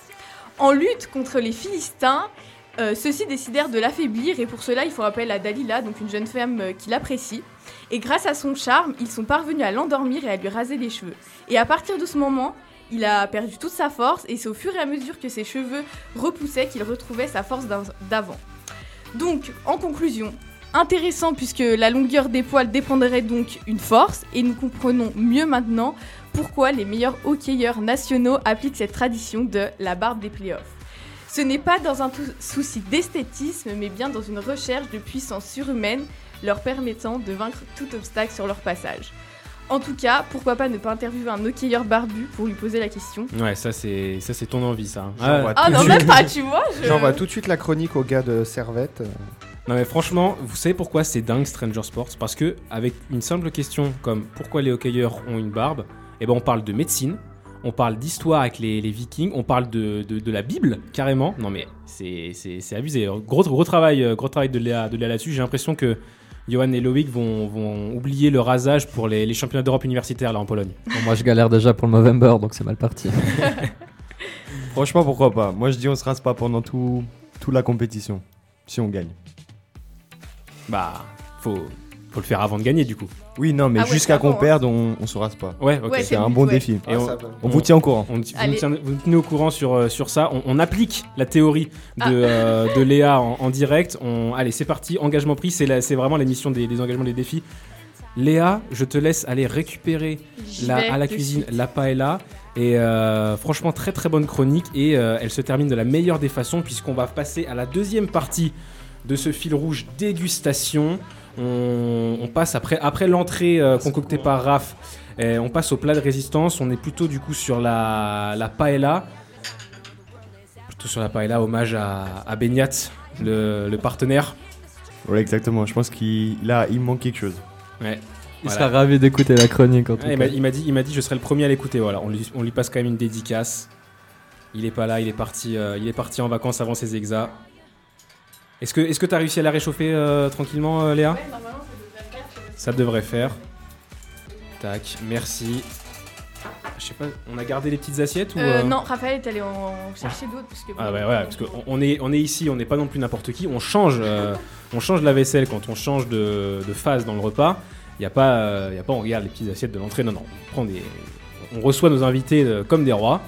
En lutte contre les Philistins, euh, ceux-ci décidèrent de l'affaiblir et pour cela, il faut appel à Dalila, donc une jeune femme euh, qui l'apprécie. Et grâce à son charme, ils sont parvenus à l'endormir et à lui raser les cheveux. Et à partir de ce moment, il a perdu toute sa force et c'est au fur et à mesure que ses cheveux repoussaient qu'il retrouvait sa force d'avant-. Donc, en conclusion, intéressant puisque la longueur des poils dépendrait donc une force et nous comprenons mieux maintenant pourquoi les meilleurs hockeyeurs nationaux appliquent cette tradition de la barbe des playoffs. Ce n'est pas dans un souci d'esthétisme, mais bien dans une recherche de puissance surhumaine leur permettant de vaincre tout obstacle sur leur passage. En tout cas, pourquoi pas ne pas interviewer un hockeyeur barbu pour lui poser la question Ouais, ça c'est ça c'est ton envie ça. J'envoie Ah tout de non, suite- même pas, tu vois je- J'envoie tout de suite la chronique au gars de Servette. Non mais franchement, vous savez pourquoi c'est dingue Stranger Sports? Parce que avec une simple question comme pourquoi les hockeyeurs ont une barbe, eh ben on parle de médecine, on parle d'histoire avec les, les Vikings, on parle de, de, de la Bible carrément. Non mais c'est c'est- c'est abusé. Gros gros travail euh, gros travail de Léa de Léa là-dessus. J'ai l'impression que Johan et Loïc vont, vont oublier le rasage pour les, les championnats d'Europe universitaires là en Pologne. Bon, moi, je galère déjà pour le Movember, donc c'est mal parti. <laughs> Franchement, pourquoi pas? Moi, je dis on se rase pas pendant tout, toute la compétition. Si on gagne. Bah faut faut le faire avant de gagner du coup. Oui, non, mais Ah ouais, jusqu'à qu'on clairement, perde, on, on se rase pas. Ouais, ok. Ouais, C'est un but, bon ouais. défi. Et on- ça va. On vous tient au courant. On, vous, nous Allez. tiens- vous nous tenez au courant sur, euh, sur ça. On, on applique la théorie de, euh, de Léa en, en direct. On, allez, c'est parti. Engagement pris. C'est la- c'est vraiment l'émission des, des engagements, des défis. Léa, je te laisse aller récupérer J'y la- vais à la de cuisine suite. la paella. Et euh, franchement, très très bonne chronique. Et euh, elle se termine de la meilleure des façons, puisqu'on va passer à la deuxième partie de ce fil rouge dégustation. On, on passe après, après l'entrée euh, concoctée par Raph, euh, on passe au plat de résistance. On est plutôt du coup sur la, la paella. Plutôt sur la paella, hommage à, à Beignat, le, le partenaire. Ouais, exactement. Je pense qu'il il manque quelque chose. Ouais. Il Voilà. sera ravi d'écouter la chronique en tout Ouais, cas. m'a- il m'a dit, il m'a dit, je serai le premier à l'écouter. Voilà, on lui, on lui passe quand même une dédicace. Il est pas là, il est parti, euh, il est parti en vacances avant ses exas. Est-ce que, est-ce que t'as réussi à la réchauffer euh, tranquillement, euh, Léa? Ça devrait faire. Tac, merci. Je sais pas, on a gardé les petites assiettes ou Euh, euh, non, Raphaël est allé en chercher d'autres. Parce que Ah bon, ouais, ouais, parce qu'on on est, on est ici, on n'est pas non plus n'importe qui. On change, euh, on change la vaisselle quand on change de, de phase dans le repas. Il y a pas, euh, y a pas, on regarde les petites assiettes de l'entrée. Non, non, on prend des, on reçoit nos invités euh, comme des rois.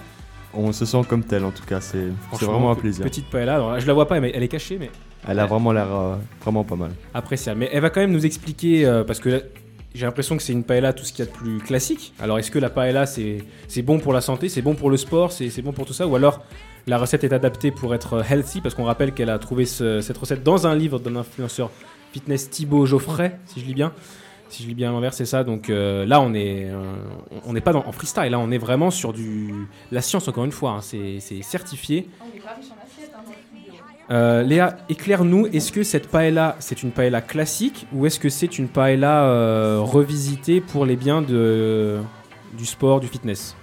On se sent comme tel en tout cas. C'est vraiment un plaisir. Petite paella. Alors là, je la vois pas, mais elle est cachée, mais Elle a vraiment l'air euh, vraiment pas mal. appréciable. Mais elle va quand même nous expliquer, euh, parce que là, j'ai l'impression que c'est une paella tout ce qu'il y a de plus classique. Alors est-ce que la paella c'est c'est bon pour la santé, c'est bon pour le sport, c'est c'est bon pour tout ça, ou alors la recette est adaptée pour être healthy, parce qu'on rappelle qu'elle a trouvé ce- cette recette dans un livre d'un influenceur fitness Thibaut Geoffrey, si je lis bien. Si je lis bien à l'envers, c'est ça. Donc euh, là, on est, euh, on n'est pas dans, en freestyle. Là, on est vraiment sur du la science encore une fois. hein. c'est c'est certifié. On est pas riche Euh, Léa, éclaire-nous, est-ce que cette paella, c'est une paella classique ou est-ce que c'est une paella euh, revisitée pour les biens de, du sport, du fitness?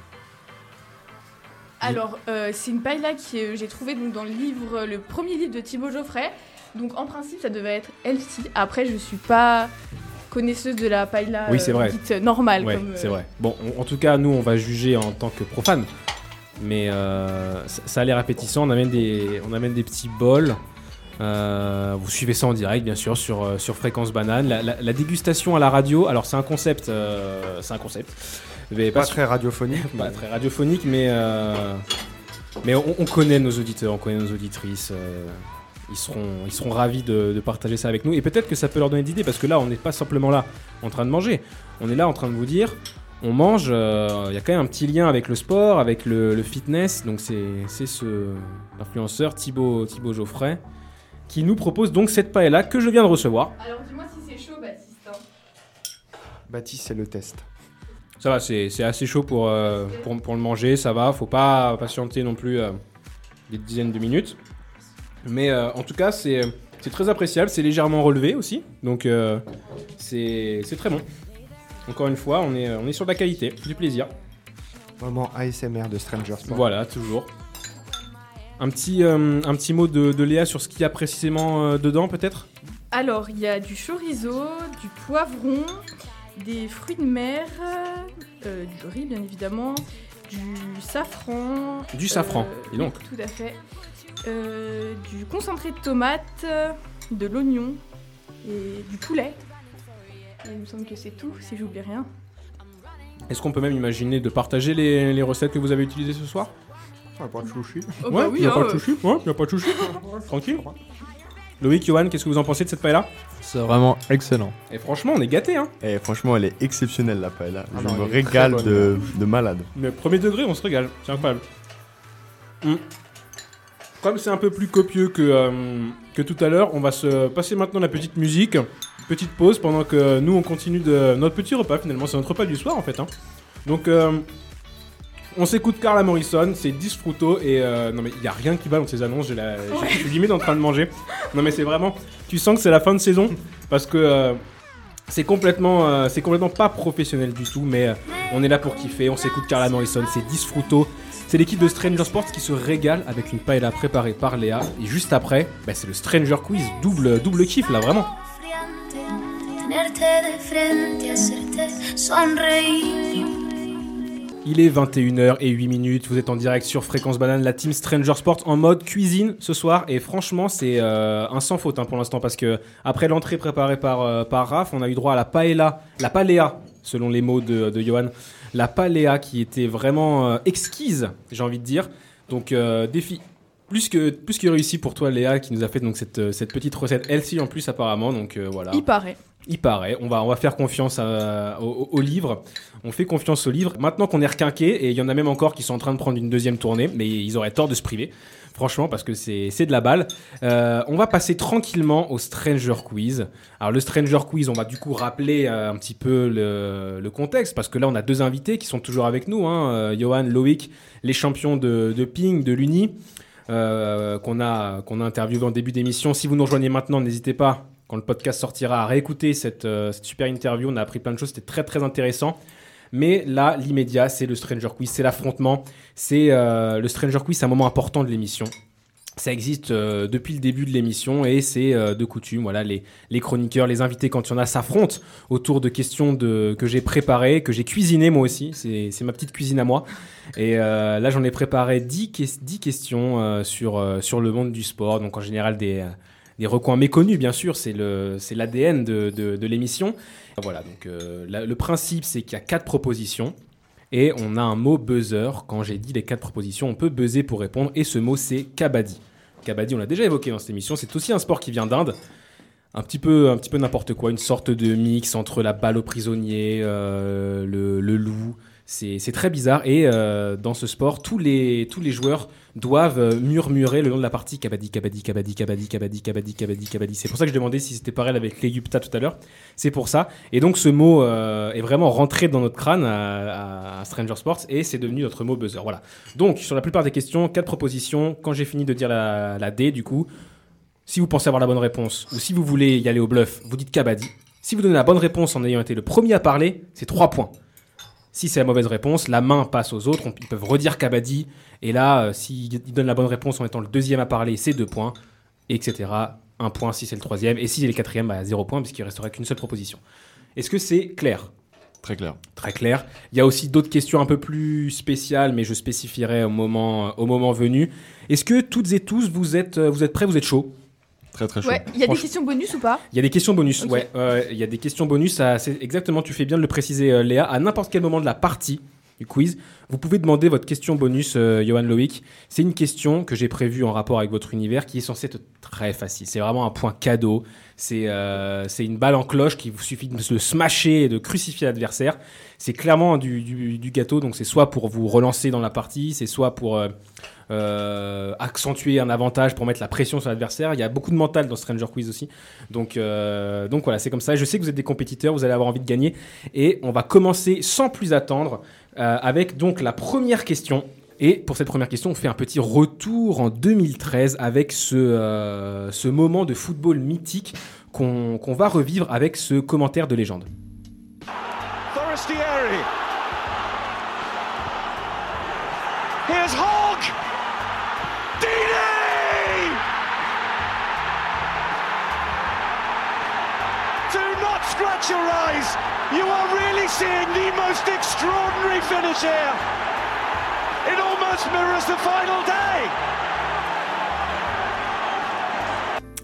Alors, euh, c'est une paella que j'ai trouvée donc, dans le livre, le premier livre de Thibaut Geoffrey. Donc, en principe, ça devait être healthy. Après, je suis pas connaisseuse de la paella Oui, c'est vrai. dite normale. Ouais, comme, c'est vrai. Bon, on- en tout cas, nous, on va juger en tant que profane. Mais euh, ça, ça a l'air appétissant. On amène des, on amène des petits bols. Euh, vous suivez ça en direct, bien sûr, sur, euh, sur Fréquence Banane. La, la- la dégustation à la radio, alors c'est un concept. euh, c'est un concept. Mais Pas pas très radiophonique. <laughs> Pas très radiophonique, mais, euh, mais on, on connaît nos auditeurs, on connaît nos auditrices. ils, seront, ils seront ravis de, de partager ça avec nous. Et peut-être que ça peut leur donner des idées, parce que là, on n'est pas simplement là en train de manger. On est là en train de vous dire, on mange, euh, il y a quand même un petit lien avec le sport, avec le, le fitness. Donc c'est c'est ce influenceur Thibaut, Thibaut Geoffrey qui nous propose donc cette paella que je viens de recevoir. Alors, dis-moi si c'est chaud, Baptiste. hein. Baptiste, c'est le test. Ça va, c'est c'est assez chaud pour, euh, pour, pour le manger, ça va. Faut pas patienter non plus euh, des dizaines de minutes. Mais euh, en tout cas, c'est c'est très appréciable, c'est légèrement relevé aussi. Donc euh, c'est c'est très bon. Encore une fois, on est, on est sur de la qualité, du plaisir. Moment ASMR de Stranger Sport. Voilà, toujours. Un petit, euh, un petit mot de, de Léa sur ce qu'il y a précisément euh, dedans, peut-être? Alors, il y a du chorizo, du poivron, des fruits de mer, euh, du riz, bien évidemment, du safran. Du safran, dis donc. Tout à fait. Euh, du concentré de tomate, euh, de l'oignon et du poulet. Et il me semble que c'est tout, si j'oublie rien. Est-ce qu'on peut même imaginer de partager les, les recettes que vous avez utilisées ce soir? Ah, pas de chouchi. Oh, Ouais, bah oui, y a hein, pas de euh, chouchou? Ouais, y a pas de chouchou? Tranquille. Loïc, Johan, qu'est-ce que vous en pensez de cette paella? C'est vraiment excellent. Et franchement, on est gâtés, hein Et franchement, elle est exceptionnelle la paella. Ah Je non, me régale de malade. Mais premier degré, on se régale. C'est incroyable. Mm. Comme c'est un peu plus copieux que, euh, que tout à l'heure, on va se passer maintenant la petite musique. Petite pause pendant que nous on continue de notre petit repas finalement, c'est notre repas du soir en fait. hein. Donc euh, on s'écoute Carla Morrison, c'est Disfruto et euh, non mais il y a rien qui va dans ces annonces, j'ai la- j'ai- je suis limite en train de manger. Non mais c'est vraiment, tu sens que c'est la fin de saison parce que euh, c'est complètement, c'est complètement pas professionnel du tout, mais on est là pour kiffer. On s'écoute Carla Morrison, c'est Disfruto. C'est l'équipe de Stranger Sports qui se régale avec une paella préparée par Léa. Et juste après, bah, c'est le Stranger Quiz, double, double kiff là, vraiment. Tenerte de frente, hacerte sonreír. Il est 21h et 8 minutes, vous êtes en direct sur Fréquence Banane, la team Stranger Sports en mode cuisine ce soir. Et franchement, c'est euh, un sans faute hein, pour l'instant parce que après l'entrée préparée par, euh, par Raph, on a eu droit à la paella, la paléa, selon les mots de, de Johan. La paléa qui était vraiment euh, exquise, j'ai envie de dire. Donc, euh, défi plus que, plus que réussi pour toi, Léa, qui nous a fait donc cette, cette petite recette healthy en plus, apparemment. Donc, euh, voilà. Il paraît. Il paraît. On va, on va faire confiance à- au, livre. On fait confiance au livre. Maintenant qu'on est requinqué, et il y en a même encore qui sont en train de prendre une deuxième tournée, mais ils auraient tort de se priver. Franchement, parce que c'est de la balle. Euh, on va passer tranquillement au Stranger Quiz. Alors, le Stranger Quiz, on va du coup rappeler euh, un petit peu le, contexte, parce que là, on a deux invités qui sont toujours avec nous. Hein, euh, Johan, Loïc, les champions de, de ping, de l'Uni, euh, qu'on a, qu'on a interviewé en début d'émission. Si vous nous rejoignez maintenant, n'hésitez pas, quand le podcast sortira, à réécouter cette, euh, cette super interview. On a appris plein de choses, c'était très très intéressant. Mais là, l'immédiat, c'est le Stranger Quiz, c'est l'affrontement. C'est euh, le Stranger Quiz, c'est un moment important de l'émission. Ça existe euh, depuis le début de l'émission et c'est de coutume. Voilà, les, chroniqueurs, les invités, quand il y en a, s'affrontent autour de questions que j'ai préparées, que j'ai cuisinées moi aussi. C'est ma petite cuisine à moi. Et là, j'en ai préparé 10, ques- 10 questions sur, le monde du sport. Donc, en général, des, des recoins méconnus, bien sûr. C'est l'ADN de, de, l'émission. Voilà, donc euh, le principe, c'est qu'il y a quatre propositions. Et on a un mot buzzer. Quand j'ai dit les quatre propositions, on peut buzzer pour répondre. Et ce mot, c'est kabaddi. Kabaddi, on l'a déjà évoqué dans cette émission. C'est aussi un sport qui vient d'Inde. Un petit peu, un petit peu n'importe quoi. Une sorte de mix entre la balle au prisonnier, euh, le, le loup. C'est très bizarre. Et euh, dans ce sport, tous les, joueurs doivent euh, murmurer le long de la partie kabaddi, kabaddi, kabaddi, kabaddi, kabaddi, kabaddi, kabaddi, kabaddi. C'est pour ça que je demandais si c'était pareil avec les Yupta tout à l'heure. C'est pour ça. Et donc ce mot euh, est vraiment rentré dans notre crâne à, Stranger Sports et c'est devenu notre mot buzzer. Voilà. Donc sur la plupart des questions, quatre propositions. Quand j'ai fini de dire la, la D, du coup, si vous pensez avoir la bonne réponse ou si vous voulez y aller au bluff, vous dites kabaddi. Si vous donnez la bonne réponse en ayant été le premier à parler, c'est 3 points. Si c'est la mauvaise réponse, la main passe aux autres, on- ils peuvent redire kabaddi, et là, euh, s'ils donnent la bonne réponse en étant le deuxième à parler, c'est 2 points, etc. Un point si c'est le troisième, et si c'est le quatrième, bah, 0 point, puisqu'il resterait qu'une seule proposition. Est-ce que c'est clair? Très clair. Très clair. Il y a aussi d'autres questions un peu plus spéciales, mais je spécifierai au moment, au moment venu. Est-ce que toutes et tous, vous êtes, euh, vous êtes prêts, vous êtes chauds? Très très chaud. Ouais, il y a des questions bonus ou pas? Il y a des questions bonus, ouais. Il y a des questions bonus, exactement, tu fais bien de le préciser, euh, Léa. À n'importe quel moment de la partie du quiz, vous pouvez demander votre question bonus, euh, Johan Loïc. C'est une question que j'ai prévue en rapport avec votre univers qui est censée être très facile. C'est vraiment un point cadeau. C'est euh, une balle en cloche qui vous suffit de se smasher et de crucifier l'adversaire. C'est clairement du, du- gâteau, donc c'est soit pour vous relancer dans la partie, c'est soit pour euh, euh, accentuer un avantage pour mettre la pression sur l'adversaire. Il y a beaucoup de mental dans Stranger Quiz aussi. Donc, donc voilà, c'est comme ça. Je sais que vous êtes des compétiteurs, vous allez avoir envie de gagner. Et on va commencer sans plus attendre euh, avec donc la première question. Et pour cette première question, on fait un petit retour en 2013 avec ce, euh, ce moment de football mythique qu'on va revivre avec ce commentaire de légende.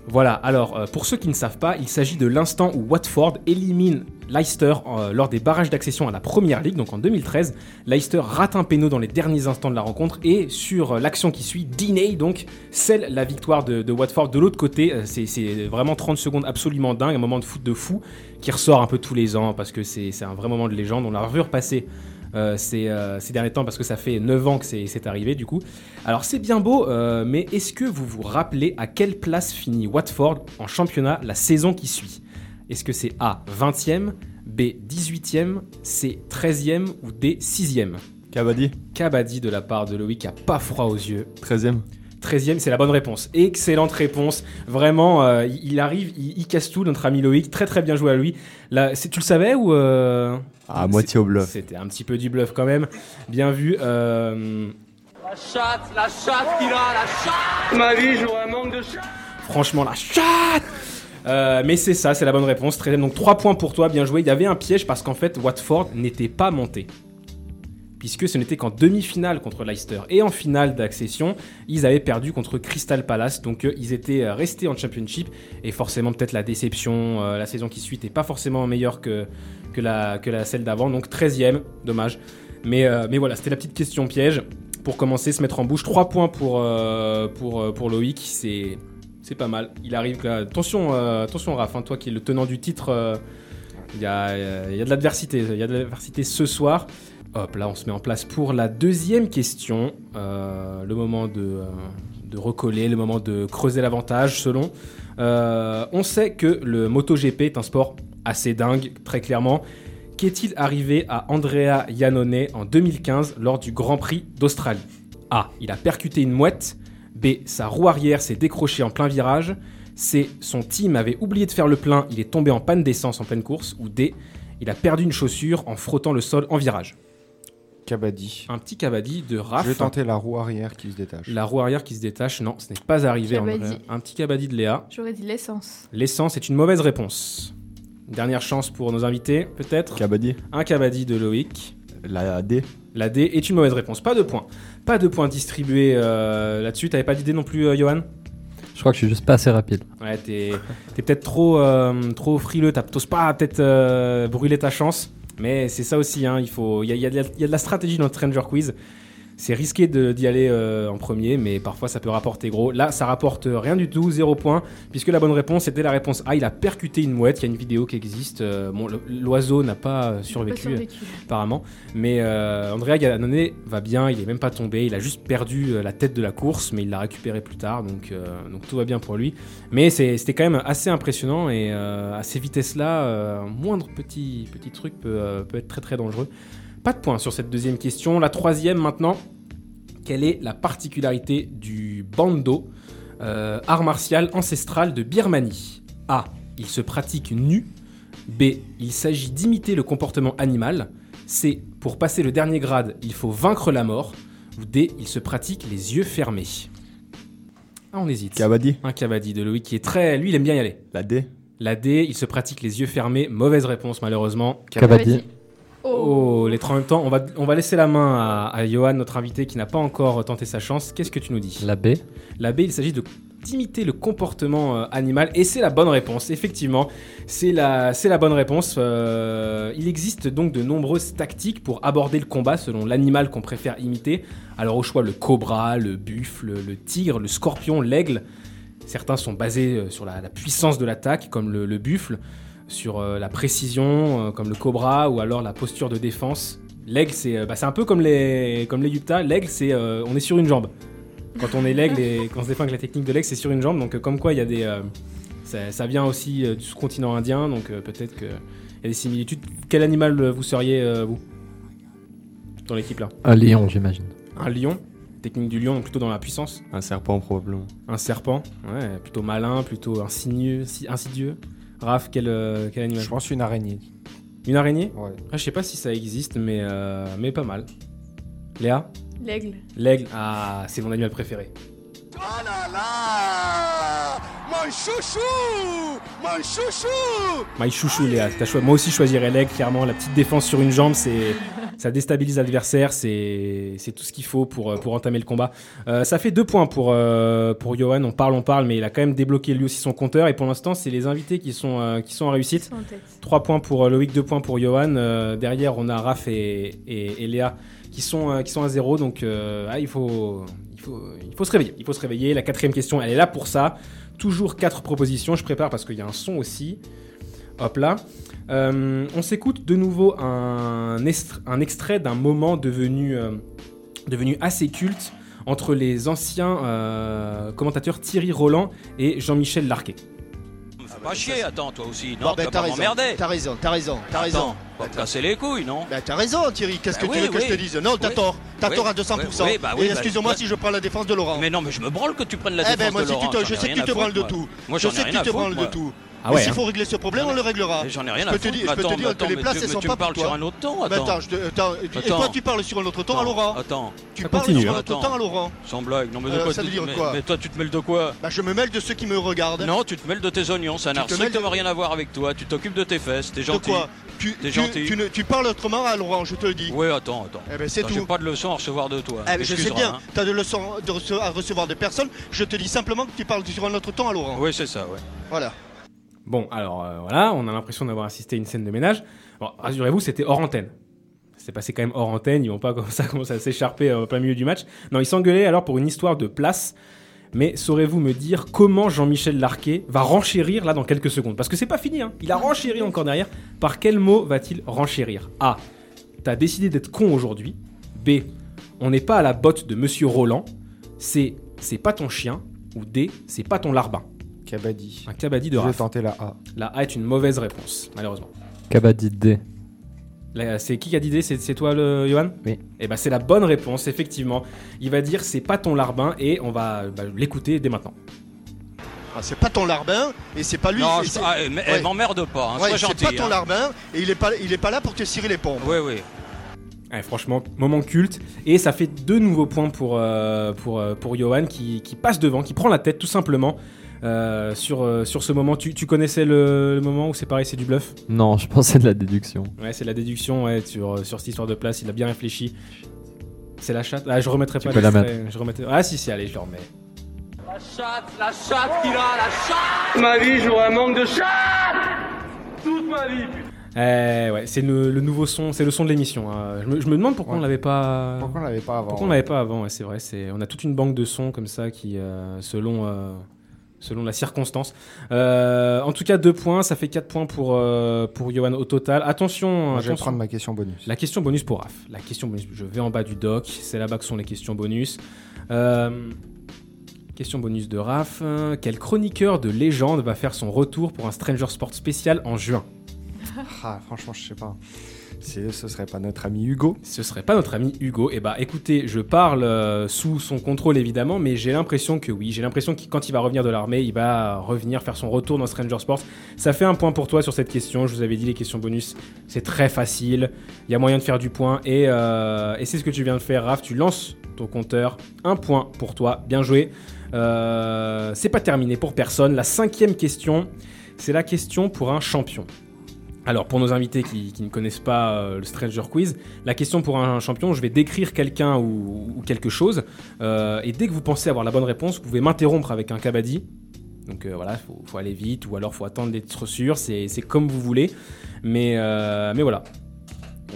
Voilà, alors euh, pour ceux qui ne savent pas, il s'agit de l'instant où Watford élimine Leicester euh, lors des barrages d'accession à la Première Ligue, donc en 2013. Leicester rate un péno dans les derniers instants de la rencontre et sur euh, l'action qui suit, Diney donc scelle la victoire de, Watford. De l'autre côté, euh, c'est vraiment 30 secondes absolument dingue, un moment de foot de fou qui ressort un peu tous les ans parce que c'est un vrai moment de légende. On l'a revu repasser ces, derniers temps parce que ça fait 9 ans que c'est arrivé du coup. Alors c'est bien beau, mais est-ce que vous vous rappelez à quelle place finit Watford en championnat la saison qui suit? Est-ce que c'est A, 20e, B, 18e, C, 13e ou D, 6e Kabaddi, Kabaddi de la part de Loïc qui a pas froid aux yeux. 13ème. 13e, c'est la bonne réponse. Excellente réponse. Vraiment, euh, il arrive, il, il casse tout, notre ami Loïc. Très très bien joué à lui. Là, tu le savais ou euh, À moitié au bluff. C'était un petit peu du bluff quand même. Bien vu. euh, La chatte, la chatte qu'il a, la chatte Ma vie, j'aurais un manque de chatte franchement, la chatte Euh, mais c'est ça, c'est la bonne réponse. 13e, donc 3 points pour toi, bien joué. Il y avait un piège parce qu'en fait, Watford n'était pas monté. Puisque ce n'était qu'en demi-finale contre Leicester. Et en finale d'accession, ils avaient perdu contre Crystal Palace. Donc euh, ils étaient euh, restés en Championship. Et forcément, peut-être la déception, la saison qui suit, n'est pas forcément meilleure que, que, la, que la celle d'avant. Donc 13e, dommage. Mais, mais voilà, c'était la petite question piège. Pour commencer, se mettre en bouche. 3 points pour, pour, pour Loïc. C'est. C'est pas mal. Il arrive. Attention, euh, attention Raph, hein, toi qui es le tenant du titre, euh, il y, a, euh, de l'adversité. Il y a de l'adversité ce soir. Hop, là on se met en place pour la deuxième question. Euh, le moment de, euh, recoller, le moment de creuser l'avantage selon. Euh, on sait que le MotoGP est un sport assez dingue, très clairement. Qu'est-il arrivé à Andrea Iannone en 2015 lors du Grand Prix d'Australie? A. Il a percuté une mouette. B. Sa roue arrière s'est décrochée en plein virage. C. Son team avait oublié de faire le plein, il est tombé en panne d'essence en pleine course. Ou D. Il a perdu une chaussure en frottant le sol en virage. Kabaddi. Un petit cavadi de Je Raph. vais tenter la roue arrière qui se détache. La roue arrière qui se détache, non, ce n'est pas arrivé. Cavadi. Andrea. Un petit cavadi de Léa. J'aurais dit l'essence. L'essence est une mauvaise réponse. Dernière chance pour nos invités, peut-être. Kabaddi, Un cavadi de Loïc. la D. La D est une mauvaise réponse. Pas de points. Pas de points distribués euh, là-dessus. T'avais pas d'idée non plus, euh, Johan? Je crois que je suis juste pas assez rapide. Ouais, t'es peut-être trop, euh, trop frileux. T'as- T'oses pas peut-être brûler ta chance. Mais c'est ça aussi. hein, Il faut- il y, a, y a de la stratégie dans le Stranger Quiz. C'est risqué de- d'y aller euh, en premier, mais parfois ça peut rapporter gros. Là, ça rapporte rien du tout, zéro point, puisque la bonne réponse était la réponse A. Il a percuté une mouette. Il y a une vidéo qui existe. Euh, bon, l'oiseau n'a pas euh, Pas survécu apparemment. Mais euh, Andrea Gallanone va bien, il est même pas tombé, il a juste perdu la tête de la course, mais il l'a récupéré plus tard, donc, donc tout va bien pour lui. Mais c'était quand même assez impressionnant et à ces vitesses-là, un moindre petit, petit truc peut, peut être très très dangereux. Pas de points sur cette deuxième question. La troisième maintenant, quelle est la particularité du bando, euh, art martial ancestral de Birmanie? A. Il se pratique nu. B. Il s'agit d'imiter le comportement animal. C. Pour passer le dernier grade, il faut vaincre la mort. Ou D. Il se pratique les yeux fermés. Ah, on hésite. Kabaddi, Un cavadi de Loïc qui est très. Lui, il aime bien y aller. la D. La D. Il se pratique les yeux fermés. Mauvaise réponse, malheureusement. Kabaddi. Oh, les trois en même temps. On va, on va laisser la main à, à Johan, notre invité, qui n'a pas encore tenté sa chance. Qu'est-ce que tu nous dis? La B. La B, il s'agit de d'imiter le comportement euh, animal et c'est la bonne réponse effectivement c'est la, c'est la bonne réponse Euh, il existe donc de nombreuses tactiques pour aborder le combat selon l'animal qu'on préfère imiter alors au choix le cobra le buffle le tigre le scorpion l'aigle certains sont basés euh, sur la, la puissance de l'attaque comme le, le buffle sur euh, la précision euh, comme le cobra ou alors la posture de défense l'aigle c'est euh, bah, c'est un peu comme les comme les Yupta l'aigle c'est euh, on est sur une jambe quand on est l'aigle et <laughs> quand on se défend avec la technique de l'aigle, c'est sur une jambe. Donc, euh, comme quoi, il y a des. euh, ça, ça vient aussi euh, du sous-continent indien. Donc, euh, peut-être qu'il y a des similitudes. Quel animal vous seriez, euh, vous? Dans l'équipe là? Un lion, j'imagine. Un lion? Technique du lion, donc plutôt dans la puissance? Un serpent probablement. Un serpent? Ouais, plutôt malin, plutôt insidieux. si- insidieux. Raph, quel, euh, quel animal Je pense une araignée. Une araignée Ouais. ah, Je sais pas si ça existe, mais, euh, mais pas mal. Léa L'aigle. L'aigle Ah, c'est mon animal préféré. Oh là là Mon chouchou Mon chouchou My chouchou, Léa. T'as choi- Moi aussi, je choisirais l'aigle, clairement. La petite défense sur une jambe, c'est... ça déstabilise l'adversaire. C'est... tout ce qu'il faut pour, euh, pour entamer le combat. Euh, ça fait deux points pour, euh, pour Johan. On parle, on parle, mais il a quand même débloqué lui aussi son compteur. Et pour l'instant, c'est les invités qui sont, euh, qui sont en réussite. Tête. 3 points pour Loïc, 2 points pour Johan. Derrière, on a Raph et, et- et Léa qui sont, qui sont à 0. Donc, ah, il, faut, il, faut, il faut se réveiller. Il faut se réveiller. La quatrième question, elle est là pour ça. Toujours 4 propositions. Je prépare parce qu'il y a un son aussi. Hop là. Euh, on s'écoute de nouveau un, extrait d'un moment devenu, euh, devenu assez culte entre les anciens euh, commentateurs Thierry Roland et Jean-Michel Larquet. Pas chier, attends, toi aussi. Non, ben, tu t'as raison, t'as raison, t'as raison, t'as raison. Te casser les couilles, non Bah, t'as raison, Thierry. Qu'est-ce que Bah tu oui, veux que je te dise? Non, t'as Oui. tort. T'as Oui. tort à 200%. Oui, bah oui, Et bah, excusez-moi bah- si je prends la défense de Laurent. Mais non, mais je me branle que tu prennes la Eh défense ben, moi, de si tu Laurent. te- je ai sais que tu te branles de tout. Moi, Je sais que tu te branles de tout. Ah ouais, s'il hein. faut régler ce problème, on le réglera. Mais J'en ai rien à foutre. dire, je peux te Attends, dire que les tu- places, mais elles sont tu pas me parles pour sur toi. un autre Mais attends. attends, je te- attends, et toi, tu parles sur un autre ton à Laurent. Attends. Tu Ça parles continue, sur hein. un autre temps à Laurent. Sans blague. Non, mais de Euh, quoi ça tu- veut dire mais- quoi Mais toi, tu te mêles de quoi Bah, je me mêle de ceux qui me regardent. Non, tu te mêles de tes oignons, ça n'a te mêles strictement de- rien à voir avec toi. Tu t'occupes de tes fesses, t'es De gentil. quoi tu, T'es tu- gentil. tu ne- tu parles autrement à Laurent, je te le dis. Ouais, attends, attends. Eh ben, c'est tout. J'ai pas de leçon à recevoir de toi. Eh ben, je sais bien, hein. tu as de leçons de rece- à recevoir de personnes. Je te dis simplement que tu parles sur un autre ton à Laurent. Oui, c'est ça, ouais. Voilà. Bon, alors euh, voilà, on a l'impression d'avoir assisté à une scène de ménage. Rassurez-vous, c'était hors antenne. C'est passé quand même hors antenne, ils vont pas <laughs> comme ça commencer à s'écharper euh, au plein milieu du match. Non, ils s'engueulaient alors pour une histoire de place. Mais saurez-vous me dire comment Jean-Michel Larquet va renchérir là dans quelques secondes? Parce que c'est pas fini, hein. il a renchéri encore derrière. Par quel mot va-t-il renchérir? A. T'as décidé d'être con aujourd'hui. B. On n'est pas à la botte de Monsieur Roland. C. C'est pas ton chien. Ou D. C'est pas ton larbin. Kabaddi. Un cabadi de Je vais Raph. tenter la A. La A est une mauvaise réponse, malheureusement. Kabaddi D. Là, C'est qui qui a dit D? C'est c'est toi, le Johan? Oui. Eh ben, c'est la bonne réponse, effectivement. Il va dire c'est pas ton larbin et on va bah, l'écouter dès maintenant. Ah, c'est pas ton larbin et c'est pas lui. Non, et je- c'est- ah, mais- Ouais. eh, m'emmerde pas, hein, Ouais, sois c'est gentil. pas ton hein. larbin et il est pas, il est pas là pour te cirer les pompes. Oui, oui. Ouais, franchement, moment culte. Et ça fait deux nouveaux points pour, euh, pour, euh, pour Johan qui, qui passe devant, qui prend la tête tout simplement. Euh, sur, euh, sur ce moment, tu, tu connaissais le, le moment où c'est pareil, c'est du bluff? Non, je pensais de la déduction. Ouais, c'est la déduction ouais, sur, euh, sur cette histoire de place, il a bien réfléchi. C'est la chatte? Ah, je remettrai Tu pas peux la l'extrait, je remettrai... Ah, si, si, allez, je le remets. La chatte, la chatte qu'il a, la chatte Ma vie, j'aurais un manque de chatte Toute ma vie, putain Eh ouais, c'est le, le nouveau son, c'est le son de l'émission. hein. Je, me, je me demande pourquoi Ouais. on l'avait pas. Pourquoi on l'avait pas avant Pourquoi on l'avait pas avant ouais, C'est vrai, c'est on a toute une banque de sons comme ça qui, euh, selon euh, selon la circonstance. Euh, en tout cas, deux points, ça fait 4 points pour euh, pour Johan au total. Attention, Moi, je vais prendre ma question bonus. La question bonus pour Raph. La question bonus, je vais en bas du doc. C'est là-bas que sont les questions bonus. Euh, question bonus de Raph. Quel chroniqueur de légende va faire son retour pour un Stranger Sport spécial en juin? Ah, franchement, je sais pas. Ce serait pas notre ami Hugo Ce serait pas notre ami Hugo. Eh bah écoutez, je parle euh, sous son contrôle évidemment, mais j'ai l'impression que oui. J'ai l'impression que quand il va revenir de l'armée, il va revenir faire son retour dans Stranger Sports. Ça fait un point pour toi sur cette question. Je vous avais dit les questions bonus, c'est très facile. Il y a moyen de faire du point et, euh, et c'est ce que tu viens de faire, Raph. Tu lances ton compteur. Un point pour toi. Bien joué. Euh, c'est pas terminé pour personne. La cinquième question, c'est la question pour un champion. Alors, pour nos invités qui, ne connaissent pas euh, le Stranger Quiz, la question pour un champion, je vais décrire quelqu'un ou, quelque chose, euh, et dès que vous pensez avoir la bonne réponse, vous pouvez m'interrompre avec un kabaddi. Donc euh, voilà, faut, faut aller vite, ou alors faut attendre d'être sûr, c'est comme vous voulez. Mais voilà.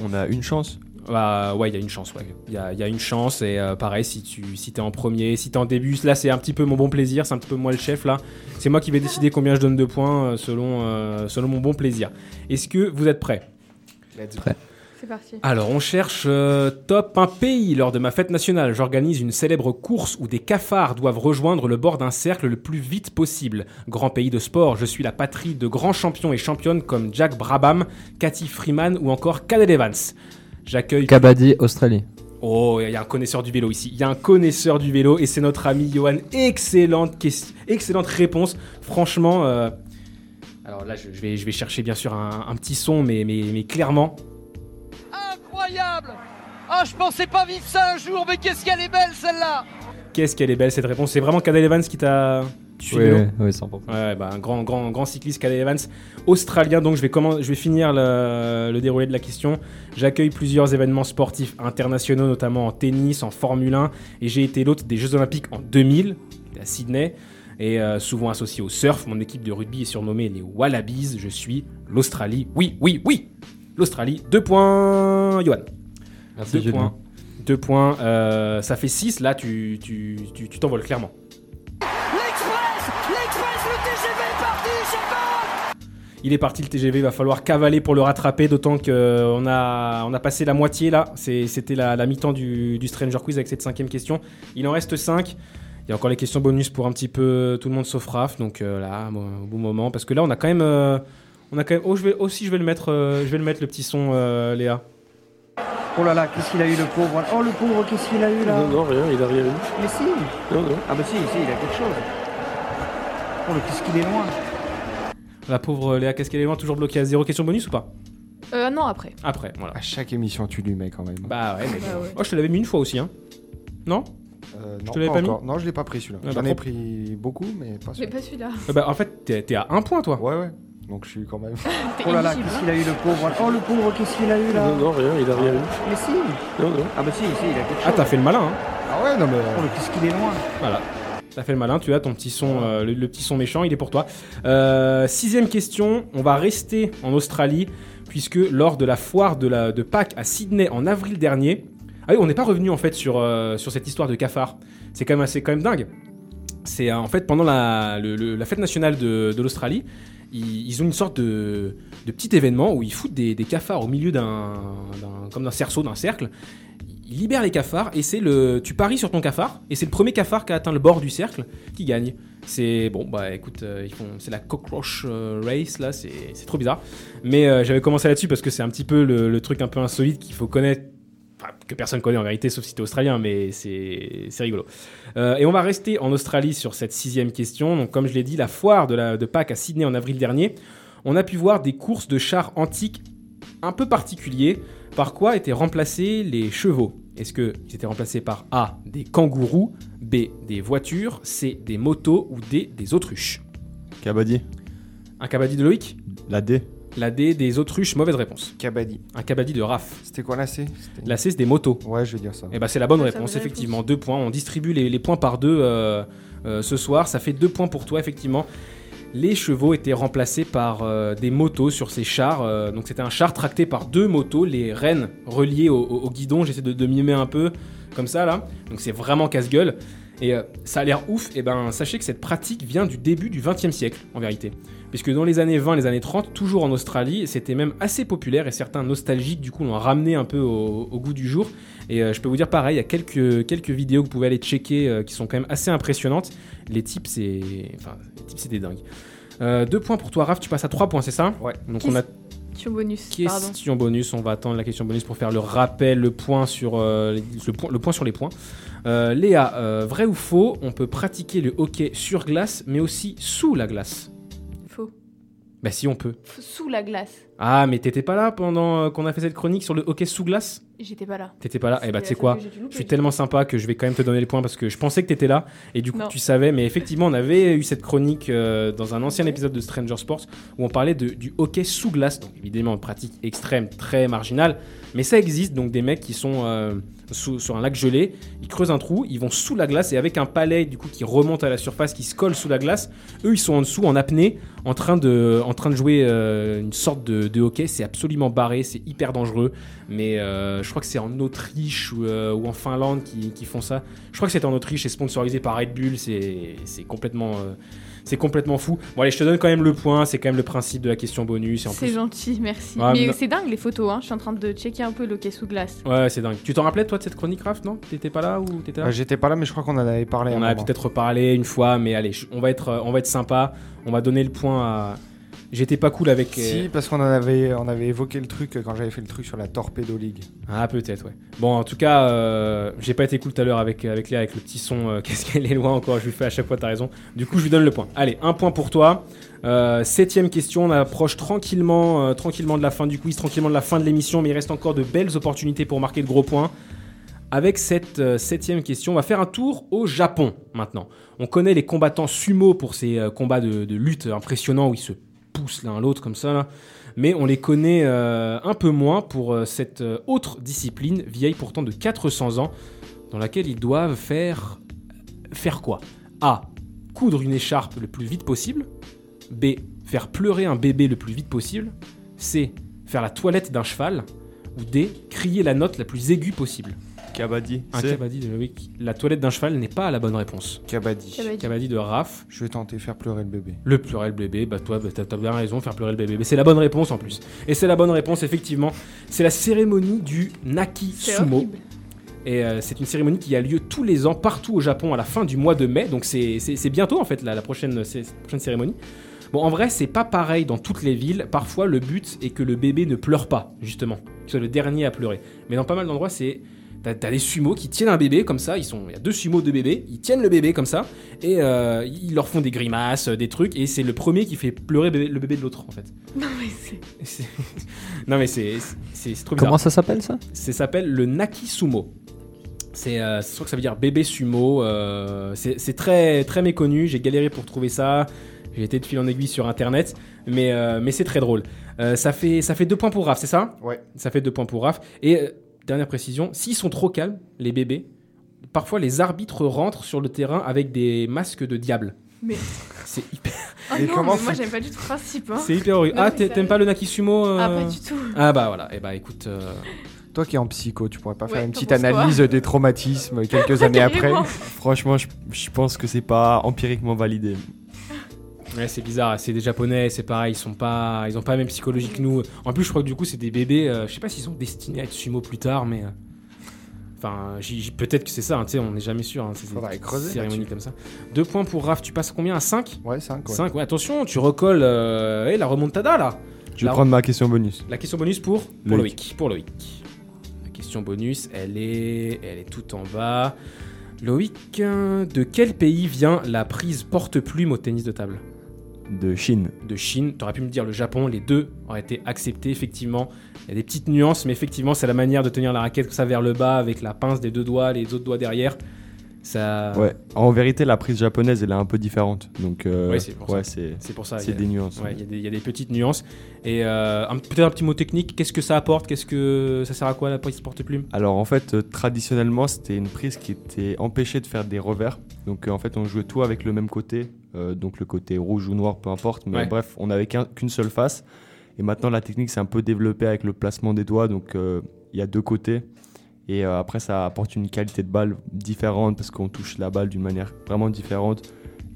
On a une chance. Bah, ouais, il y a une chance, ouais. Il y a, il y a une chance, et euh, pareil, si tu si es en premier, si t'es en début, là c'est un petit peu mon bon plaisir, c'est un petit peu moi le chef là. C'est moi qui vais décider combien je donne de points euh, selon, euh, selon mon bon plaisir. Est-ce que vous êtes prêts? Prêt. C'est parti. Alors, on cherche euh, top un pays. Lors de ma fête nationale, j'organise une célèbre course où des cafards doivent rejoindre le bord d'un cercle le plus vite possible. Grand pays de sport, je suis la patrie de grands champions et championnes comme Jack Brabham, Cathy Freeman ou encore Cadel Evans. J'accueille. Kabaddi, Australie. Oh, il y a un connaisseur du vélo ici. Il y a un connaisseur du vélo et c'est notre ami Johan. Excellente, ques- excellente réponse. Franchement, euh, alors là, je, je vais, je vais chercher bien sûr un, un petit son, mais, mais, mais clairement, Incroyable Ah, je pensais pas vivre ça un jour, mais qu'est-ce qu'elle est belle celle-là Qu'est-ce qu'elle est belle cette réponse. C'est vraiment Cadel Evans qui t'a. Oui, oui, 100%. Ouais, bah, un grand, grand, grand cycliste Cadel Evans, australien. Donc je vais, comment, je vais finir le, le déroulé de la question. J'accueille plusieurs événements sportifs internationaux, notamment en tennis, en Formule 1, et j'ai été l'hôte des Jeux Olympiques en 2000 à Sydney. Et euh, souvent associé au surf, mon équipe de rugby est surnommée les Wallabies. Je suis l'Australie. Oui, oui, oui L'Australie. Deux points, Johan. Merci, Deux Julien. points. Deux points. Euh, ça fait 6. Là, tu tu- tu- tu t'envoles clairement. Il est parti le TGV, il va falloir cavaler pour le rattraper, d'autant qu'on a, on a passé la moitié là. C'était la, la mi-temps du, du Stranger Quiz avec cette cinquième question. Il en reste 5. Il y a encore les questions bonus pour un petit peu tout le monde sauf Raph, donc euh, là, bon, au bon moment, parce que là, on a quand même, euh, on a quand même. Oh, je vais aussi, je vais le mettre, euh, je vais le mettre le petit son, euh, Léa. Oh là là, qu'est-ce qu'il a eu le pauvre? Oh le pauvre, qu'est-ce qu'il a eu là? Non, non, rien, il a rien eu. Mais si Non, non. Ah bah si, si, il a quelque chose. Oh le qu'est-ce qu'il est loin? La pauvre Léa, qu'est-ce qu'elle est loin, toujours bloquée à zéro. Question bonus ou pas Euh, non, après. Après, voilà. À chaque émission, tu lui mets quand même. Bah ouais, mais Bah ouais. Oh, je te l'avais mis une fois aussi, hein. Non Euh, Je non, te l'avais pas mis encore. Non, je l'ai pas pris celui-là. Ah, J'en bah, ai trop- pris beaucoup, mais pas Mais celui-là. pas celui-là. Euh, Bah, en fait, t'es t'es à un point, toi. Ouais, ouais. Donc je suis quand même. <laughs> Oh là là, qu'est-ce qu'il a eu le pauvre? Oh le pauvre, qu'est-ce qu'il a eu là? Non, non, rien, il a rien eu. Mais si Non, non. Ah bah si, si, il a quelque chose. Ah, t'as fait le malin, hein. Ah ouais, non mais. Oh le qu'est-ce qu'il est loin Voilà. T'as fait le malin, tu as ton petit son, euh, le, petit son méchant, il est pour toi. Euh, sixième question, on va rester en Australie, puisque lors de la foire de, la, de Pâques à Sydney en avril dernier, ah oui, on n'est pas revenu en fait sur, euh, sur cette histoire de cafard. C'est quand même quand même dingue. C'est en fait pendant la, la fête nationale de, l'Australie, ils, ont une sorte de, de petit événement où ils foutent des, cafards au milieu d'un- comme d'un cerceau, d'un cercle. Ils libèrent les cafards et c'est le, tu paries sur ton cafard et c'est le premier cafard qui a atteint le bord du cercle qui gagne. C'est bon, bah écoute, euh, c'est la cockroach euh, race là, c'est, c'est trop bizarre. Mais euh, j'avais commencé là-dessus parce que c'est un petit peu le, truc un peu insolite qu'il faut connaître enfin, que personne connaît en vérité, sauf si t'es australien, mais c'est rigolo. Et on va rester en Australie sur cette sixième question. Donc, comme je l'ai dit, la foire de, la, de Pâques à Sydney en avril dernier, on a pu voir des courses de chars antiques un peu particuliers. Par quoi étaient remplacés les chevaux? Est-ce qu'ils étaient remplacés par A, des kangourous, B, des voitures, C, des motos ou D, des autruches? Kabaddi. Un cabadi de Loïc? La D. La D, des autruches, mauvaise réponse. Kabaddi. Un cabadi de Raph. C'était quoi la C? La C, c'est des motos. Ouais, je vais dire ça. Et bah c'est la bonne réponse, effectivement. Deux points. On distribue les, les points par deux euh, euh, ce soir. Ça fait deux points pour toi, effectivement. Les chevaux étaient remplacés par euh, des motos sur ces chars. euh, donc c'était un char tracté par deux motos, les rênes reliées au, guidon. J'essaie de, de mimer un peu comme ça là. Donc c'est vraiment casse-gueule. Et euh, ça a l'air ouf. Et ben sachez que cette pratique vient du début du XXe siècle, en vérité. Puisque dans les années 20, les années 30, toujours en Australie, c'était même assez populaire et certains nostalgiques du coup l'ont ramené un peu au, goût du jour. Et je peux vous dire pareil, il y a quelques, quelques vidéos que vous pouvez aller checker qui sont quand même assez impressionnantes. Les types, c'est. C'est des dingues. Euh, deux points pour toi, Raph, tu passes à trois points, c'est ça Ouais. Donc on a Question bonus. Pardon. question bonus, on va attendre la question bonus pour faire le rappel, le point sur, euh, les- le, point, le point sur les points. Euh, Léa, euh, vrai ou faux, on peut pratiquer le hockey sur glace, mais aussi sous la glace? Bah si on peut. F- Sous la glace. Ah, mais t'étais pas là pendant euh, qu'on a fait cette chronique sur le hockey sous glace? J'étais pas là. T'étais pas là? Eh bah tu sais quoi? Je suis tellement sympa que je vais quand même te donner les points parce que je pensais que t'étais là et du coup Non. tu savais. Mais effectivement, on avait eu cette chronique euh, dans un ancien épisode de Stranger Sports où on parlait de- du hockey sous glace. Donc évidemment, pratique extrême, très marginale. Mais ça existe donc des mecs qui sont euh, sur un lac gelé, ils creusent un trou, ils vont sous la glace et avec un palais du coup qui remonte à la surface, qui se colle sous la glace, eux ils sont en dessous en apnée, en train de, en train de jouer euh, une sorte de, hockey. C'est absolument barré, c'est hyper dangereux. Mais euh, je crois que c'est en Autriche ou, euh, ou en Finlande qui, qui font ça. Je crois que c'est en Autriche, c'est sponsorisé par Red Bull, c'est complètement, c'est complètement fou. Bon allez, je te donne quand même le point, c'est quand même le principe de la question bonus. En C'est plus, gentil, merci. Ouais, mais mais- c'est dingue les photos, hein. je suis en train de checker un peu le hockey sous glace. Ouais, c'est dingue. Tu t'en rappelais toi de cette chronique Raph, non? T'étais pas là ou t'étais là? Euh, J'étais pas là, mais je crois qu'on en avait parlé. On un a peut-être reparlé une fois, mais allez, on va être, euh, on va être sympa. On va donner le point à. J'étais pas cool avec. euh, Si, parce qu'on en avait, on avait évoqué le truc quand j'avais fait le truc sur la Torpedo League. Ah peut-être ouais. Bon en tout cas euh, j'ai pas été cool tout à l'heure avec avec Léa avec le petit son euh, <laughs> qu'est-ce qu'elle est loin encore je lui fais à chaque fois t'as raison. Du coup je lui donne le point. Allez un point pour toi. Euh, septième question on approche tranquillement euh, tranquillement de la fin du quiz tranquillement de la fin de l'émission mais il reste encore de belles opportunités pour marquer de gros points. Avec cette euh, septième question, on va faire un tour au Japon maintenant. On connaît les combattants sumo pour ces euh, combats de, de lutte impressionnants où ils se poussent l'un l'autre comme ça mais on les connaît euh, un peu moins pour euh, cette euh, autre discipline, vieille pourtant de 400 ans, dans laquelle ils doivent faire... Faire quoi? A. Coudre une écharpe le plus vite possible. B. Faire pleurer un bébé le plus vite possible. C. Faire la toilette d'un cheval. Ou D. Crier la note la plus aiguë possible. Kabaddi. Un C'est- cabadi de Loïc. La toilette d'un cheval n'est pas la bonne réponse. Kabaddi. Kabaddi. Cabadi de Raph. Je vais tenter faire pleurer le bébé. Le pleurer le bébé, bah toi, bah, t'as t'as bien raison, faire pleurer le bébé. Mais c'est la bonne réponse en plus. Et c'est la bonne réponse, effectivement. C'est la cérémonie du Naki C'est Sumo. horrible. Et euh, c'est une cérémonie qui a lieu tous les ans partout au Japon à la fin du mois de mai. Donc c'est c'est- c'est bientôt en fait la, la prochaine, c'est- prochaine cérémonie. Bon, en vrai, c'est pas pareil dans toutes les villes. Parfois, le but est que le bébé ne pleure pas, justement. Qu'il soit le dernier à pleurer. Mais dans pas mal d'endroits, c'est. T'as des sumo qui tiennent un bébé comme ça. Ils sont, il y a deux sumo de bébés. Ils tiennent le bébé comme ça et euh, ils leur font des grimaces, euh, des trucs. Et c'est le premier qui fait pleurer bébé- le bébé de l'autre en fait. <laughs> Non, mais c'est. <laughs> Non mais c'est trop bizarre. Comment ça s'appelle ça? Ça s'appelle le Naki Sumo. C'est, euh, je crois que ça veut dire bébé sumo. euh, c'est c'est très, très méconnu. J'ai galéré pour trouver ça. J'ai été de fil en aiguille sur internet. Mais, euh, mais c'est très drôle. Euh, ça, fait, ça fait deux points pour Raph, c'est ça? Ouais. Ça fait deux points pour Raph. Et euh, dernière précision s'ils sont trop calmes, les bébés, parfois les arbitres rentrent sur le terrain avec des masques de diable. Mais. C'est hyper. <laughs> Ah Et non, comment mais moi j'aime pas du tout le principe. Hein. C'est hyper horrible. Non, Ah, t'aimes pas le Naki Sumo euh Ah, pas du tout. Ah, bah voilà. Et bah écoute. euh, Toi qui es en psycho, tu pourrais pas faire une petite analyse des traumatismes quelques <laughs> années après. Franchement, je, je pense que c'est pas empiriquement validé. Ouais, c'est bizarre, c'est des japonais, c'est pareil, ils sont pas ils ont pas la même psychologie que nous. En plus, je crois que du coup, c'est des bébés, euh, je sais pas s'ils sont destinés à être sumo plus tard mais euh, enfin, peut-être que c'est ça, hein, tu sais, on n'est jamais sûr, hein, c'est Faudrait des creuser cérémonies là-dessus. comme ça. Deux points pour Raph, tu passes combien? À 5 Ouais, 5. 5, ouais, attention, tu recolles euh, eh, la remontada là. Je vais La- prendre ma question bonus. La question bonus pour, pour Loïc. Loïc. Pour Loïc. La question bonus, elle est, elle est tout en bas. Loïc, euh, de quel pays vient la prise porte-plume au tennis de table? De Chine. de Chine. T'aurais pu me dire le Japon, les deux auraient été acceptés, effectivement. Il y a des petites nuances, mais effectivement, c'est la manière de tenir la raquette comme ça vers le bas avec la pince des deux doigts, les autres doigts derrière. Ça... Ouais. En vérité, la prise japonaise, elle est un peu différente. Donc, euh, Ouais, c'est pour ouais, pour ça. c'est des nuances. Il y, a des- il y a des petites nuances. Et euh, un- peut-être un petit mot technique. Qu'est-ce que ça apporte? Qu'est-ce que ça sert à quoi la prise porte-plume Alors en fait, euh, traditionnellement, c'était une prise qui était empêchée de faire des revers. Donc en fait, on jouait tout avec le même côté, donc le côté rouge ou noir, peu importe. Mais bref, on n'avait qu'un- qu'une seule face. Et maintenant, la technique s'est un peu développée avec le placement des doigts. Donc il y a deux côtés. Et euh, après, ça apporte une qualité de balle différente parce qu'on touche la balle d'une manière vraiment différente.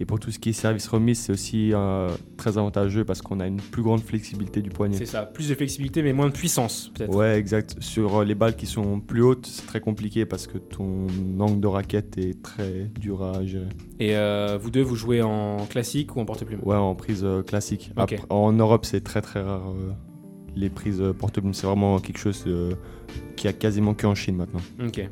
Et pour tout ce qui est service remise, c'est aussi euh, très avantageux parce qu'on a une plus grande flexibilité du poignet. C'est ça. Plus de flexibilité, mais moins de puissance, peut-être. Ouais, exact. Sur euh, les balles qui sont plus hautes, c'est très compliqué parce que ton angle de raquette est très dur à gérer. Et euh, vous deux, vous jouez en classique ou en porte-plume? Ouais, en prise classique. Après, en Europe, c'est très très rare. euh, les prises euh, porte-plume, c'est vraiment quelque chose euh, qui a quasiment que en Chine maintenant. Ok.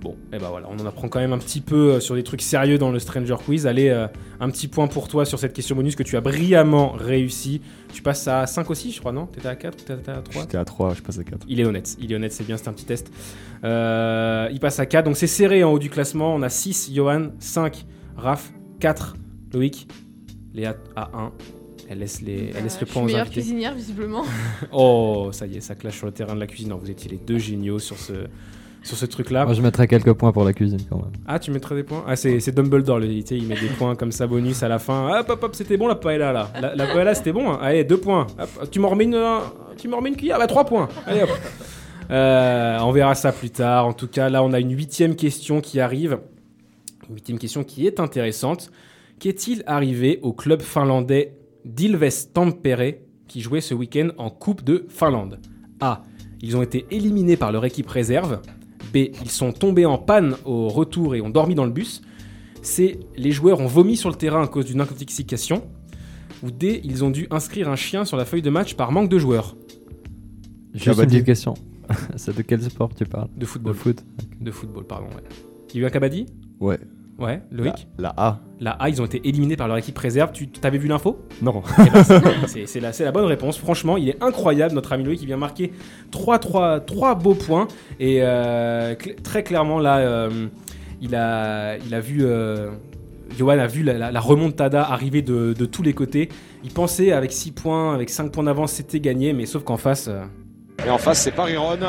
Bon, et ben voilà, on en apprend quand même un petit peu euh, sur des trucs sérieux dans le Stranger Quiz. Allez, euh, un petit point pour toi sur cette question bonus que tu as brillamment réussi. Tu passes à 5 aussi, je crois, non? T'étais à 4 ou t'étais à 3 J'étais à 3, je passe à 4. Il est honnête, il est honnête, c'est bien, c'est un petit test. Euh, il passe à 4, donc c'est serré en haut du classement. On a 6, Johan, 5, Raph, 4, Loïc, Léa à 1. Elle laisse, les, elle laisse Euh, le point aux meilleure invités. cuisinière, visiblement. <laughs> Oh, ça y est, ça clash sur le terrain de la cuisine. Non, vous étiez les deux géniaux sur ce, sur ce truc-là. Moi, je mettrais quelques points pour la cuisine quand même. Ah, tu mettrais des points? Ah, c'est c'est Dumbledore, le, tu sais, il met des points comme ça, bonus à la fin. Hop, hop, hop, c'était bon la paella là. La, la paella, c'était bon. hein. Allez, deux points. Hop, tu m'en remets une, euh, tu m'en remets une cuillère? Bah, trois points. Allez, hop. <laughs> Euh, on verra ça plus tard. En tout cas, là, on a une huitième question qui arrive. Une huitième question qui est intéressante. Qu'est-il arrivé au club finlandais d'Ilves Tampere qui jouait ce week-end en Coupe de Finlande A. Ils ont été éliminés par leur équipe réserve. B. Ils sont tombés en panne au retour et ont dormi dans le bus. C. Les joueurs ont vomi sur le terrain à cause d'une intoxication. Ou D. Ils ont dû inscrire un chien sur la feuille de match par manque de joueurs. Juste une petite question. <laughs> C'est de quel sport tu parles? De football. De foot. De football, pardon. Ouais. Il y a eu un Kabaddi? Ouais. Ouais, Loïc La, la A. La A, ils ont été éliminés par leur équipe réserve. Tu t'avais vu l'info? Non. Eh ben, c'est- la, bonne réponse. Franchement, il est incroyable, notre ami Loïc, qui vient marquer 3, 3, 3 beaux points. Et euh, cl- très clairement, là, euh, il, a, il a vu. Euh, Johan a vu la, la- la remontada arriver de, de tous les côtés. Il pensait avec 6 points, avec 5 points d'avance, c'était gagné, mais sauf qu'en face. euh, Et en face, c'est Paris-Rhône.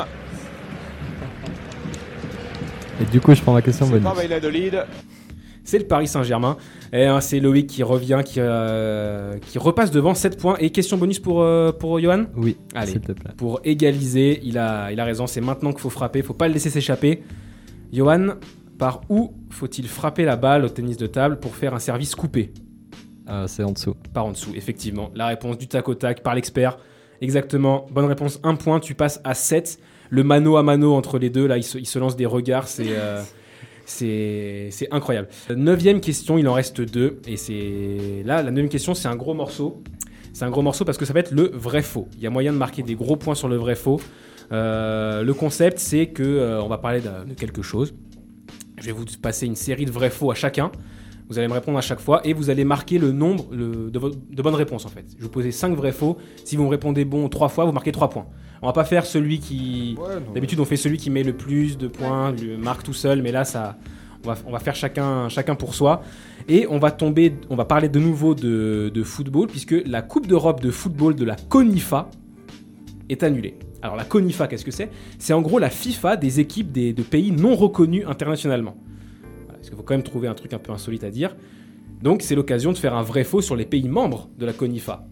Et du coup, je prends ma question bonus. pas. C'est le Paris Saint-Germain. Et hein, c'est Loïc qui revient, qui, euh, qui repasse devant 7 points. Et question bonus pour, euh, pour Johan? Oui, Allez, s'il te plaît. pour égaliser, il a, il a raison, c'est maintenant qu'il faut frapper, faut pas le laisser s'échapper. Johan, par où faut-il frapper la balle au tennis de table pour faire un service coupé? Euh, c'est en dessous. Par en dessous, effectivement. La réponse du tac au tac par l'expert. Exactement, bonne réponse, un point, tu passes à 7. le mano à mano entre les deux, là, ils se, ils se lancent des regards, c'est. C'est incroyable. Neuvième question, il en reste deux. Et c'est. Là, la neuvième question, c'est un gros morceau. C'est un gros morceau parce que ça va être le vrai-faux. Il y a moyen de marquer des gros points sur le vrai-faux. Euh, le concept, c'est que euh, on va parler de, quelque chose. Je vais vous passer une série de vrais-faux à chacun. Vous allez me répondre à chaque fois et vous allez marquer le nombre de, bonnes réponses en fait. Je vais vous poser 5 vrais-faux. Si vous me répondez bon trois fois, vous marquez 3 points. On va pas faire celui qui. D'habitude, on fait celui qui met le plus de points, le marque tout seul, mais là, ça. On va, on va faire chacun, chacun pour soi. Et on va tomber, on va parler de nouveau de, de football, puisque la Coupe d'Europe de football de la CONIFA est annulée. Alors la CONIFA, qu'est-ce que c'est? C'est en gros la FIFA des équipes des, de pays non reconnus internationalement. Voilà, parce qu'il faut quand même trouver un truc un peu insolite à dire. Donc c'est l'occasion de faire un vrai faux sur les pays membres de la CONIFA.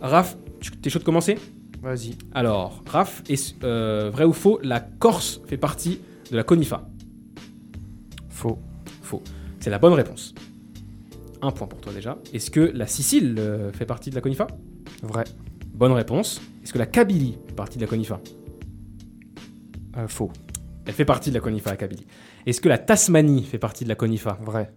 Raph, tu- t'es chaud de commencer? Vas-y. Alors, Raph, est euh, vrai ou faux, la Corse fait partie de la CONIFA? Faux. Faux. C'est la bonne réponse. Un point pour toi déjà. Est-ce que la Sicile euh, fait partie de la CONIFA? Vrai. Bonne réponse. Est-ce que la Kabylie fait partie de la CONIFA? Euh, faux. Elle fait partie de la CONIFA, la Kabylie. Est-ce que la Tasmanie fait partie de la CONIFA? Vrai.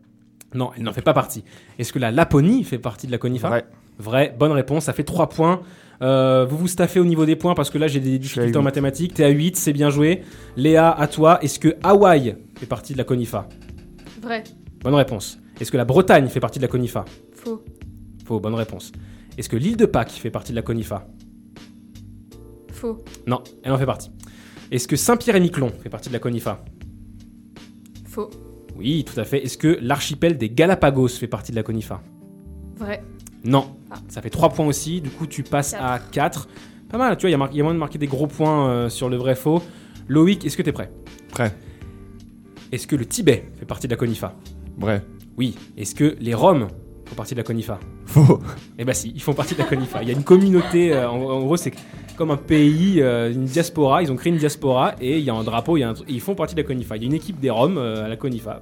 Non, elle n'en fait pas partie. Est-ce que la Laponie fait partie de la CONIFA? Vrai. Vrai, bonne réponse, ça fait 3 points. Euh, vous vous staffez au niveau des points parce que là j'ai des difficultés en mathématiques. T'es à 8, c'est bien joué. Léa, à toi. Est-ce que Hawaï fait partie de la CONIFA Vrai. Bonne réponse. Est-ce que la Bretagne fait partie de la CONIFA Faux. Faux, bonne réponse. Est-ce que l'île de Pâques fait partie de la CONIFA Faux. Non, elle en fait partie. Est-ce que Saint-Pierre-et-Miquelon fait partie de la CONIFA Faux. Oui, tout à fait. Est-ce que l'archipel des Galapagos fait partie de la CONIFA Vrai. Non. Ah. Ça fait 3 points aussi. Du coup, tu passes à 4. Pas mal, tu vois, il y a y, a moyen de marquer des gros points euh, sur le vrai faux. Loïc, est-ce que tu es prêt? Prêt. Est-ce que le Tibet fait partie de la CONIFA? Vrai. Oui. Est-ce que les Roms font partie de la CONIFA? Faux. Eh ben si, ils font partie de la CONIFA. Il y a une communauté, euh, en, en gros, c'est comme un pays, euh, une diaspora. Ils ont créé une diaspora et il y a un drapeau, il y a un tr- et ils font partie de la CONIFA. Il y a une équipe des Roms euh, à la CONIFA.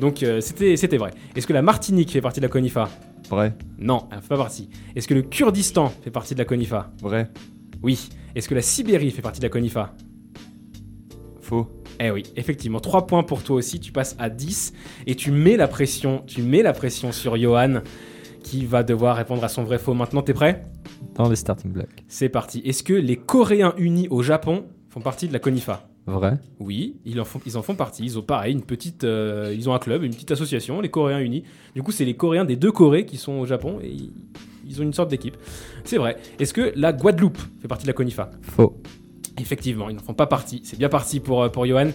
Donc euh, c'était c'était vrai. Est-ce que la Martinique fait partie de la CONIFA? Vrai? Non, elle ne fait pas partie. Est-ce que le Kurdistan fait partie de la CONIFA? Vrai. Oui. Est-ce que la Sibérie fait partie de la CONIFA? Faux. Eh oui, effectivement, 3 points pour toi aussi, tu passes à 10 et tu mets la pression, tu mets la pression sur Johan qui va devoir répondre à son vrai faux. Maintenant, t'es prêt? Dans les starting blocks. C'est parti. Est-ce que les Coréens unis au Japon font partie de la CONIFA? Vrai. Oui, ils en font, ils en font partie. Ils ont pareil, une petite, euh, ils ont un club, une petite association, les Coréens unis. Du coup, c'est les Coréens des deux Corées qui sont au Japon et ils, ont une sorte d'équipe. C'est vrai. Est-ce que la Guadeloupe fait partie de la CONIFA? Faux. Effectivement, ils n'en font pas partie. C'est bien parti pour, euh, pour Johan.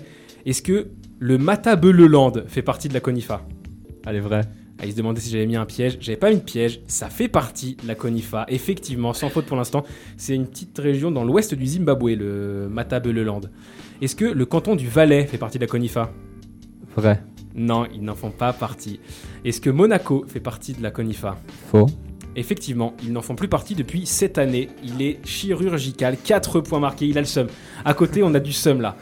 Est-ce que le Matabeleland fait partie de la CONIFA? Allez, vrai. Ah, il se demandait si j'avais mis un piège. J'avais pas mis de piège. Ça fait partie de la CONIFA. Effectivement, sans faute pour l'instant. C'est une petite région dans l'ouest du Zimbabwe, le Matabeleland. Est-ce que le canton du Valais fait partie de la CONIFA? Vrai. Non, ils n'en font pas partie. Est-ce que Monaco fait partie de la CONIFA? Faux. Effectivement, ils n'en font plus partie depuis cette année. Il est chirurgical, 4 points marqués, il a le seum. À côté, on a du seum là.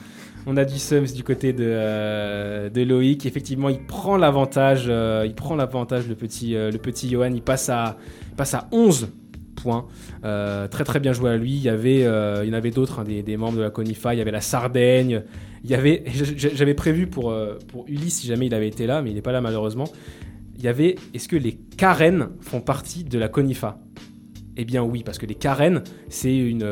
On a du seum du côté de, euh, de Loïc. Effectivement, il prend l'avantage. euh, il prend l'avantage, le petit, euh, le petit Johan. Il passe à, il passe à 11 Euh, très très bien joué à lui. Il y avait, euh, il y en avait d'autres, hein, des, membres de la Conifa. Il y avait la Sardaigne. <laughs> J'avais prévu pour, euh, pour Ulysse si jamais il avait été là, mais il n'est pas là malheureusement. Il y avait, est-ce que les Karen font partie de la Conifa Eh bien oui, parce que les Karen, c'est une,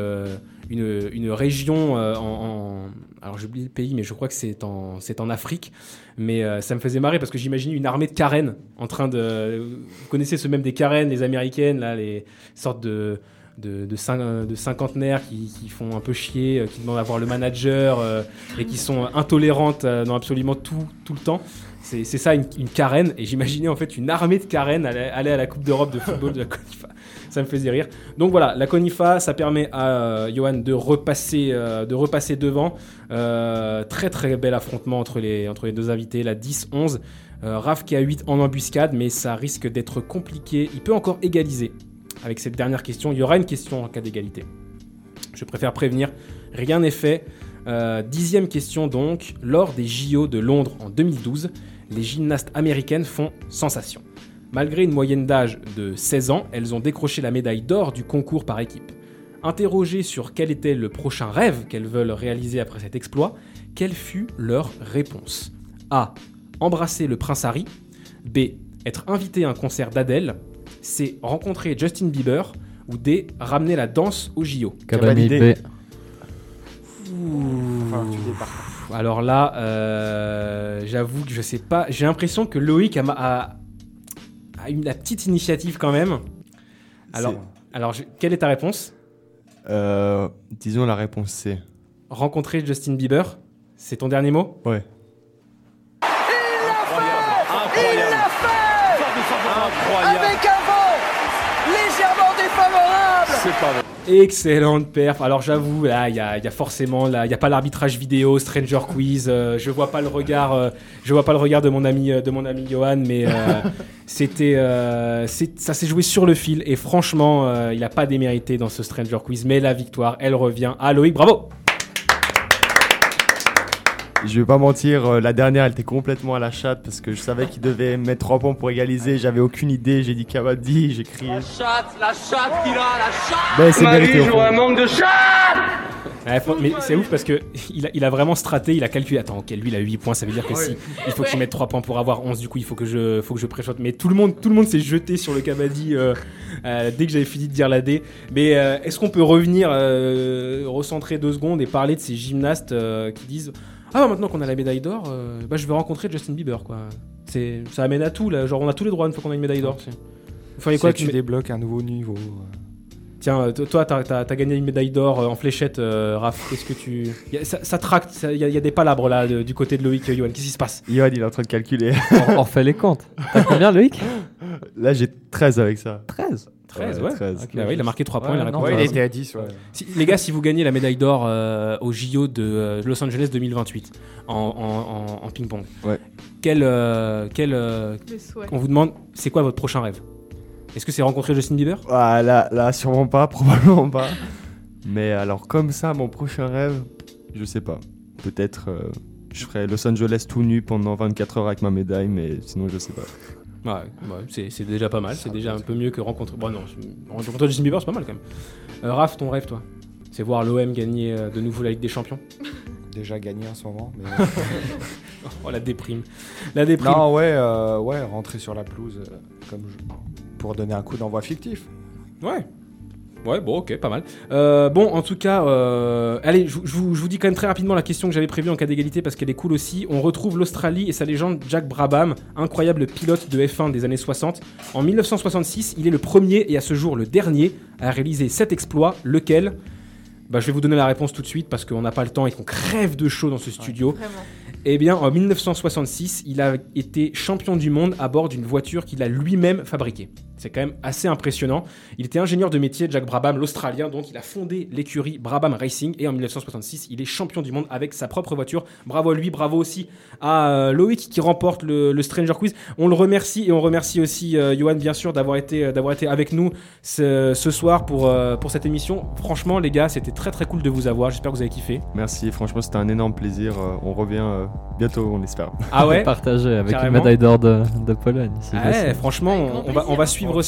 une, région en, en- Alors j'ai oublié le pays, mais je crois que c'est en, c'est en Afrique. Mais euh, ça me faisait marrer parce que j'imaginais une armée de Karen en train de... Vous connaissez ce même des Karen, les américaines, là, les sortes de... De, de, cin- de cinquantenaires qui, qui font un peu chier, euh, qui demandent à voir le manager euh, et qui sont intolérantes euh, dans absolument tout, tout le temps. C'est ça une, une Karen, et j'imaginais en fait une armée de Karen aller, aller à la Coupe d'Europe de football de la Conifa. Ça me faisait rire. Donc voilà, la Conifa, ça permet à euh, Johan de repasser, euh, de repasser devant. Euh, très très bel affrontement entre les, deux invités, la 10-11. Euh, Raph qui a 8 en embuscade, mais ça risque d'être compliqué. Il peut encore égaliser avec cette dernière question. Il y aura une question en cas d'égalité. Je préfère prévenir, rien n'est fait. Dixième question donc. Lors des JO de Londres en 2012, les gymnastes américaines font sensation. Malgré une moyenne d'âge de 16 ans, elles ont décroché la médaille d'or du concours par équipe. Interrogés sur quel était le prochain rêve qu'elles veulent réaliser après cet exploit, quelle fut leur réponse? A. Embrasser le prince Harry. B. Être invité à un concert d'Adèle. C. Rencontrer Justin Bieber. Ou D. Ramener la danse au JO. Cavani B. Enfin, tu départes. Alors là, euh, j'avoue que je sais pas. J'ai l'impression que Loïc a- a eu la petite initiative quand même. Alors, C'est- alors je- quelle est ta réponse Euh, disons la réponse C. Rencontrer Justin Bieber C'est ton dernier mot Ouais. Il l'a fait Avec un vent légèrement défavorable C'est pas vrai. Excellente perf. Alors j'avoue, là, il y a, il y a forcément, là, il y a pas l'arbitrage vidéo, Stranger Quiz. euh, je vois pas le regard, euh, je vois pas le regard de mon ami, euh, de mon ami Johan, mais euh, <laughs> c'était, ça s'est joué sur le fil et franchement, il a pas démérité dans ce Stranger Quiz. Mais la victoire, elle revient à Loïc. Bravo. Je vais pas mentir, euh, la dernière elle était complètement à la chatte parce que je savais qu'il devait mettre 3 points pour égaliser. J'avais aucune idée. J'ai dit Cavadi, j'ai crié. La chatte, la chatte qu'il a, la chatte Ben, c'est Ma mérité, fond. un manque de chatte Ouais, mais c'est ouf parce que <laughs> il a, il a vraiment straté, il a calculé. Attends, ok, lui il a 8 points, ça veut dire que si il faut qu'il Ouais. mette 3 points pour avoir 11, du coup il faut que je, faut que je préchote. Mais tout le monde, tout le monde s'est jeté sur le Kabaddi euh, euh, dès que j'avais fini de dire la D. Mais euh, est-ce qu'on peut revenir, euh, recentrer deux secondes et parler de ces gymnastes euh, qui disent Ah bah, maintenant qu'on a la médaille d'or, euh, bah, je vais rencontrer Justin Bieber quoi. C'est, ça amène à tout là, genre on a tous les droits une fois qu'on a une médaille d'or. quoi que tu débloques un nouveau niveau. Tiens, euh, to- toi, t'as as, gagné une médaille d'or euh, en fléchette, euh, Raph. Qu'est-ce que tu. Y a- ça, ça tracte, il y, a- y a des palabres là de- du côté de Loïc, euh, Yoann. Qu'est-ce qui se passe? Yoann, il est en train de calculer. On, on refait les comptes. T'as combien, Loïc? Là, j'ai 13 avec ça. 13 13, Ouais, ouais. 13. Ok, bah oui, il a marqué 3 points, Ouais, il a non, il était à 10, ouais. Si- les gars, si vous gagnez la médaille d'or euh, au JO de euh, Los Angeles 2028 en, en- en- en ping-pong, Ouais. quel. euh, quel euh, on vous demande, c'est quoi votre prochain rêve? Est-ce que c'est rencontrer Justin Bieber? Ah, là, là, sûrement pas, <laughs> probablement pas. Mais alors, comme ça, mon prochain rêve, je sais pas. Peut-être euh, je ferai Los Angeles tout nu pendant 24 heures avec ma médaille, mais sinon, je sais pas. Ouais, ouais, c'est déjà pas mal, c'est déjà un peu mieux que rencontrer. Bon, non, c'est- rencontrer Justin Bieber, c'est pas mal quand même. Euh, Raph, ton rêve, toi? C'est voir l'OM gagner euh, de nouveau la Ligue des Champions? Déjà gagné en ce moment. Mais... <laughs> Oh la déprime. La déprime. non, ouais, euh, ouais, rentrer sur la pelouse euh, comme je- pour donner un coup d'envoi fictif. Ouais. Ouais, bon, ok, pas mal. Euh, bon, en tout cas, euh, allez, je, vous, dis quand même très rapidement la question que j'avais prévue en cas d'égalité parce qu'elle est cool aussi. On retrouve l'Australie et sa légende Jack Brabham, incroyable pilote de F1 des années 60. En 1966, il est le premier et à ce jour le dernier à réaliser cet exploit, lequel? Bah, Je vais vous donner la réponse tout de suite parce qu'on n'a pas le temps et qu'on crève de chaud dans ce studio. Eh bien, en 1966, il a été champion du monde à bord d'une voiture qu'il a lui-même fabriquée. C'est quand même assez impressionnant. Il était ingénieur de métier, Jack Brabham, l'Australien, donc il a fondé l'écurie Brabham Racing et en 1966, il est champion du monde avec sa propre voiture. Bravo à lui, bravo aussi à euh, Loïc qui remporte le, le Stranger Quiz. On le remercie et on remercie aussi euh, Johan, bien sûr, d'avoir été, d'avoir été avec nous ce, ce soir pour, euh, pour cette émission. Franchement, les gars, c'était très très cool de vous avoir. J'espère que vous avez kiffé. Merci, franchement, c'était un énorme plaisir. Euh, on revient euh, bientôt, on espère. Ah ouais <laughs> Partagé avec Carrément. une médaille d'or de, de Pologne. si Ah ouais, franchement, on, va, on va plaisir. Suivre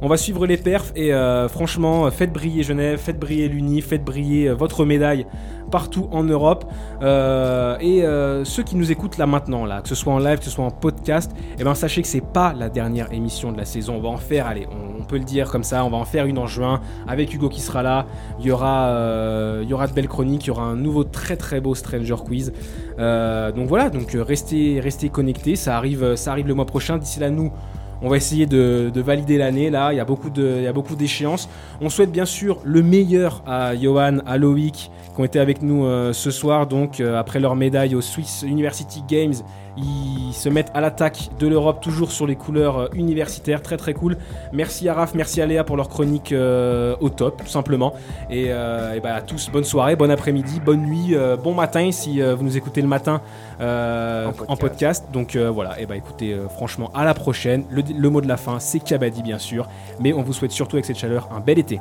On ça. va suivre les perfs et euh, franchement, euh, faites briller Genève, faites briller l'Uni, faites briller euh, votre médaille partout en Europe. Euh, et euh, ceux qui nous écoutent là maintenant, là, que ce soit en live, que ce soit en podcast, eh ben sachez que c'est pas la dernière émission de la saison. On va en faire, allez, on, on peut le dire comme ça, on va en faire une en juin avec Hugo qui sera là. Il y aura, euh, il y aura de belles chroniques, il y aura un nouveau très très beau Stranger Quiz. Donc voilà, donc restez, restez connectés. Ça arrive, ça arrive le mois prochain. D'ici là, nous. On va essayer de, de valider l'année là, il y a beaucoup d'échéances. On souhaite bien sûr le meilleur à Johan, à Loïc qui ont été avec nous euh, ce soir. Donc euh, après leur médaille au Swiss University Games, ils se mettent à l'attaque de l'Europe toujours sur les couleurs euh, universitaires, très très cool. Merci à Raph, merci à Léa pour leur chronique euh, au top, tout simplement. Et, euh, et bah, à tous, bonne soirée, bon après-midi, bonne nuit, euh, bon matin si euh, vous nous écoutez le matin euh, En en, podcast. Donc euh, voilà, et bah écoutez, euh, franchement, à la prochaine. Le, le mot de la fin, c'est Kabadi bien sûr, mais on vous souhaite surtout avec cette chaleur un bel été.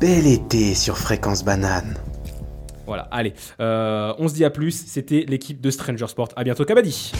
Bel été sur Fréquence Banane. Voilà, allez, euh, on se dit à plus. C'était l'équipe de Stranger Sport. À bientôt, Kabadi.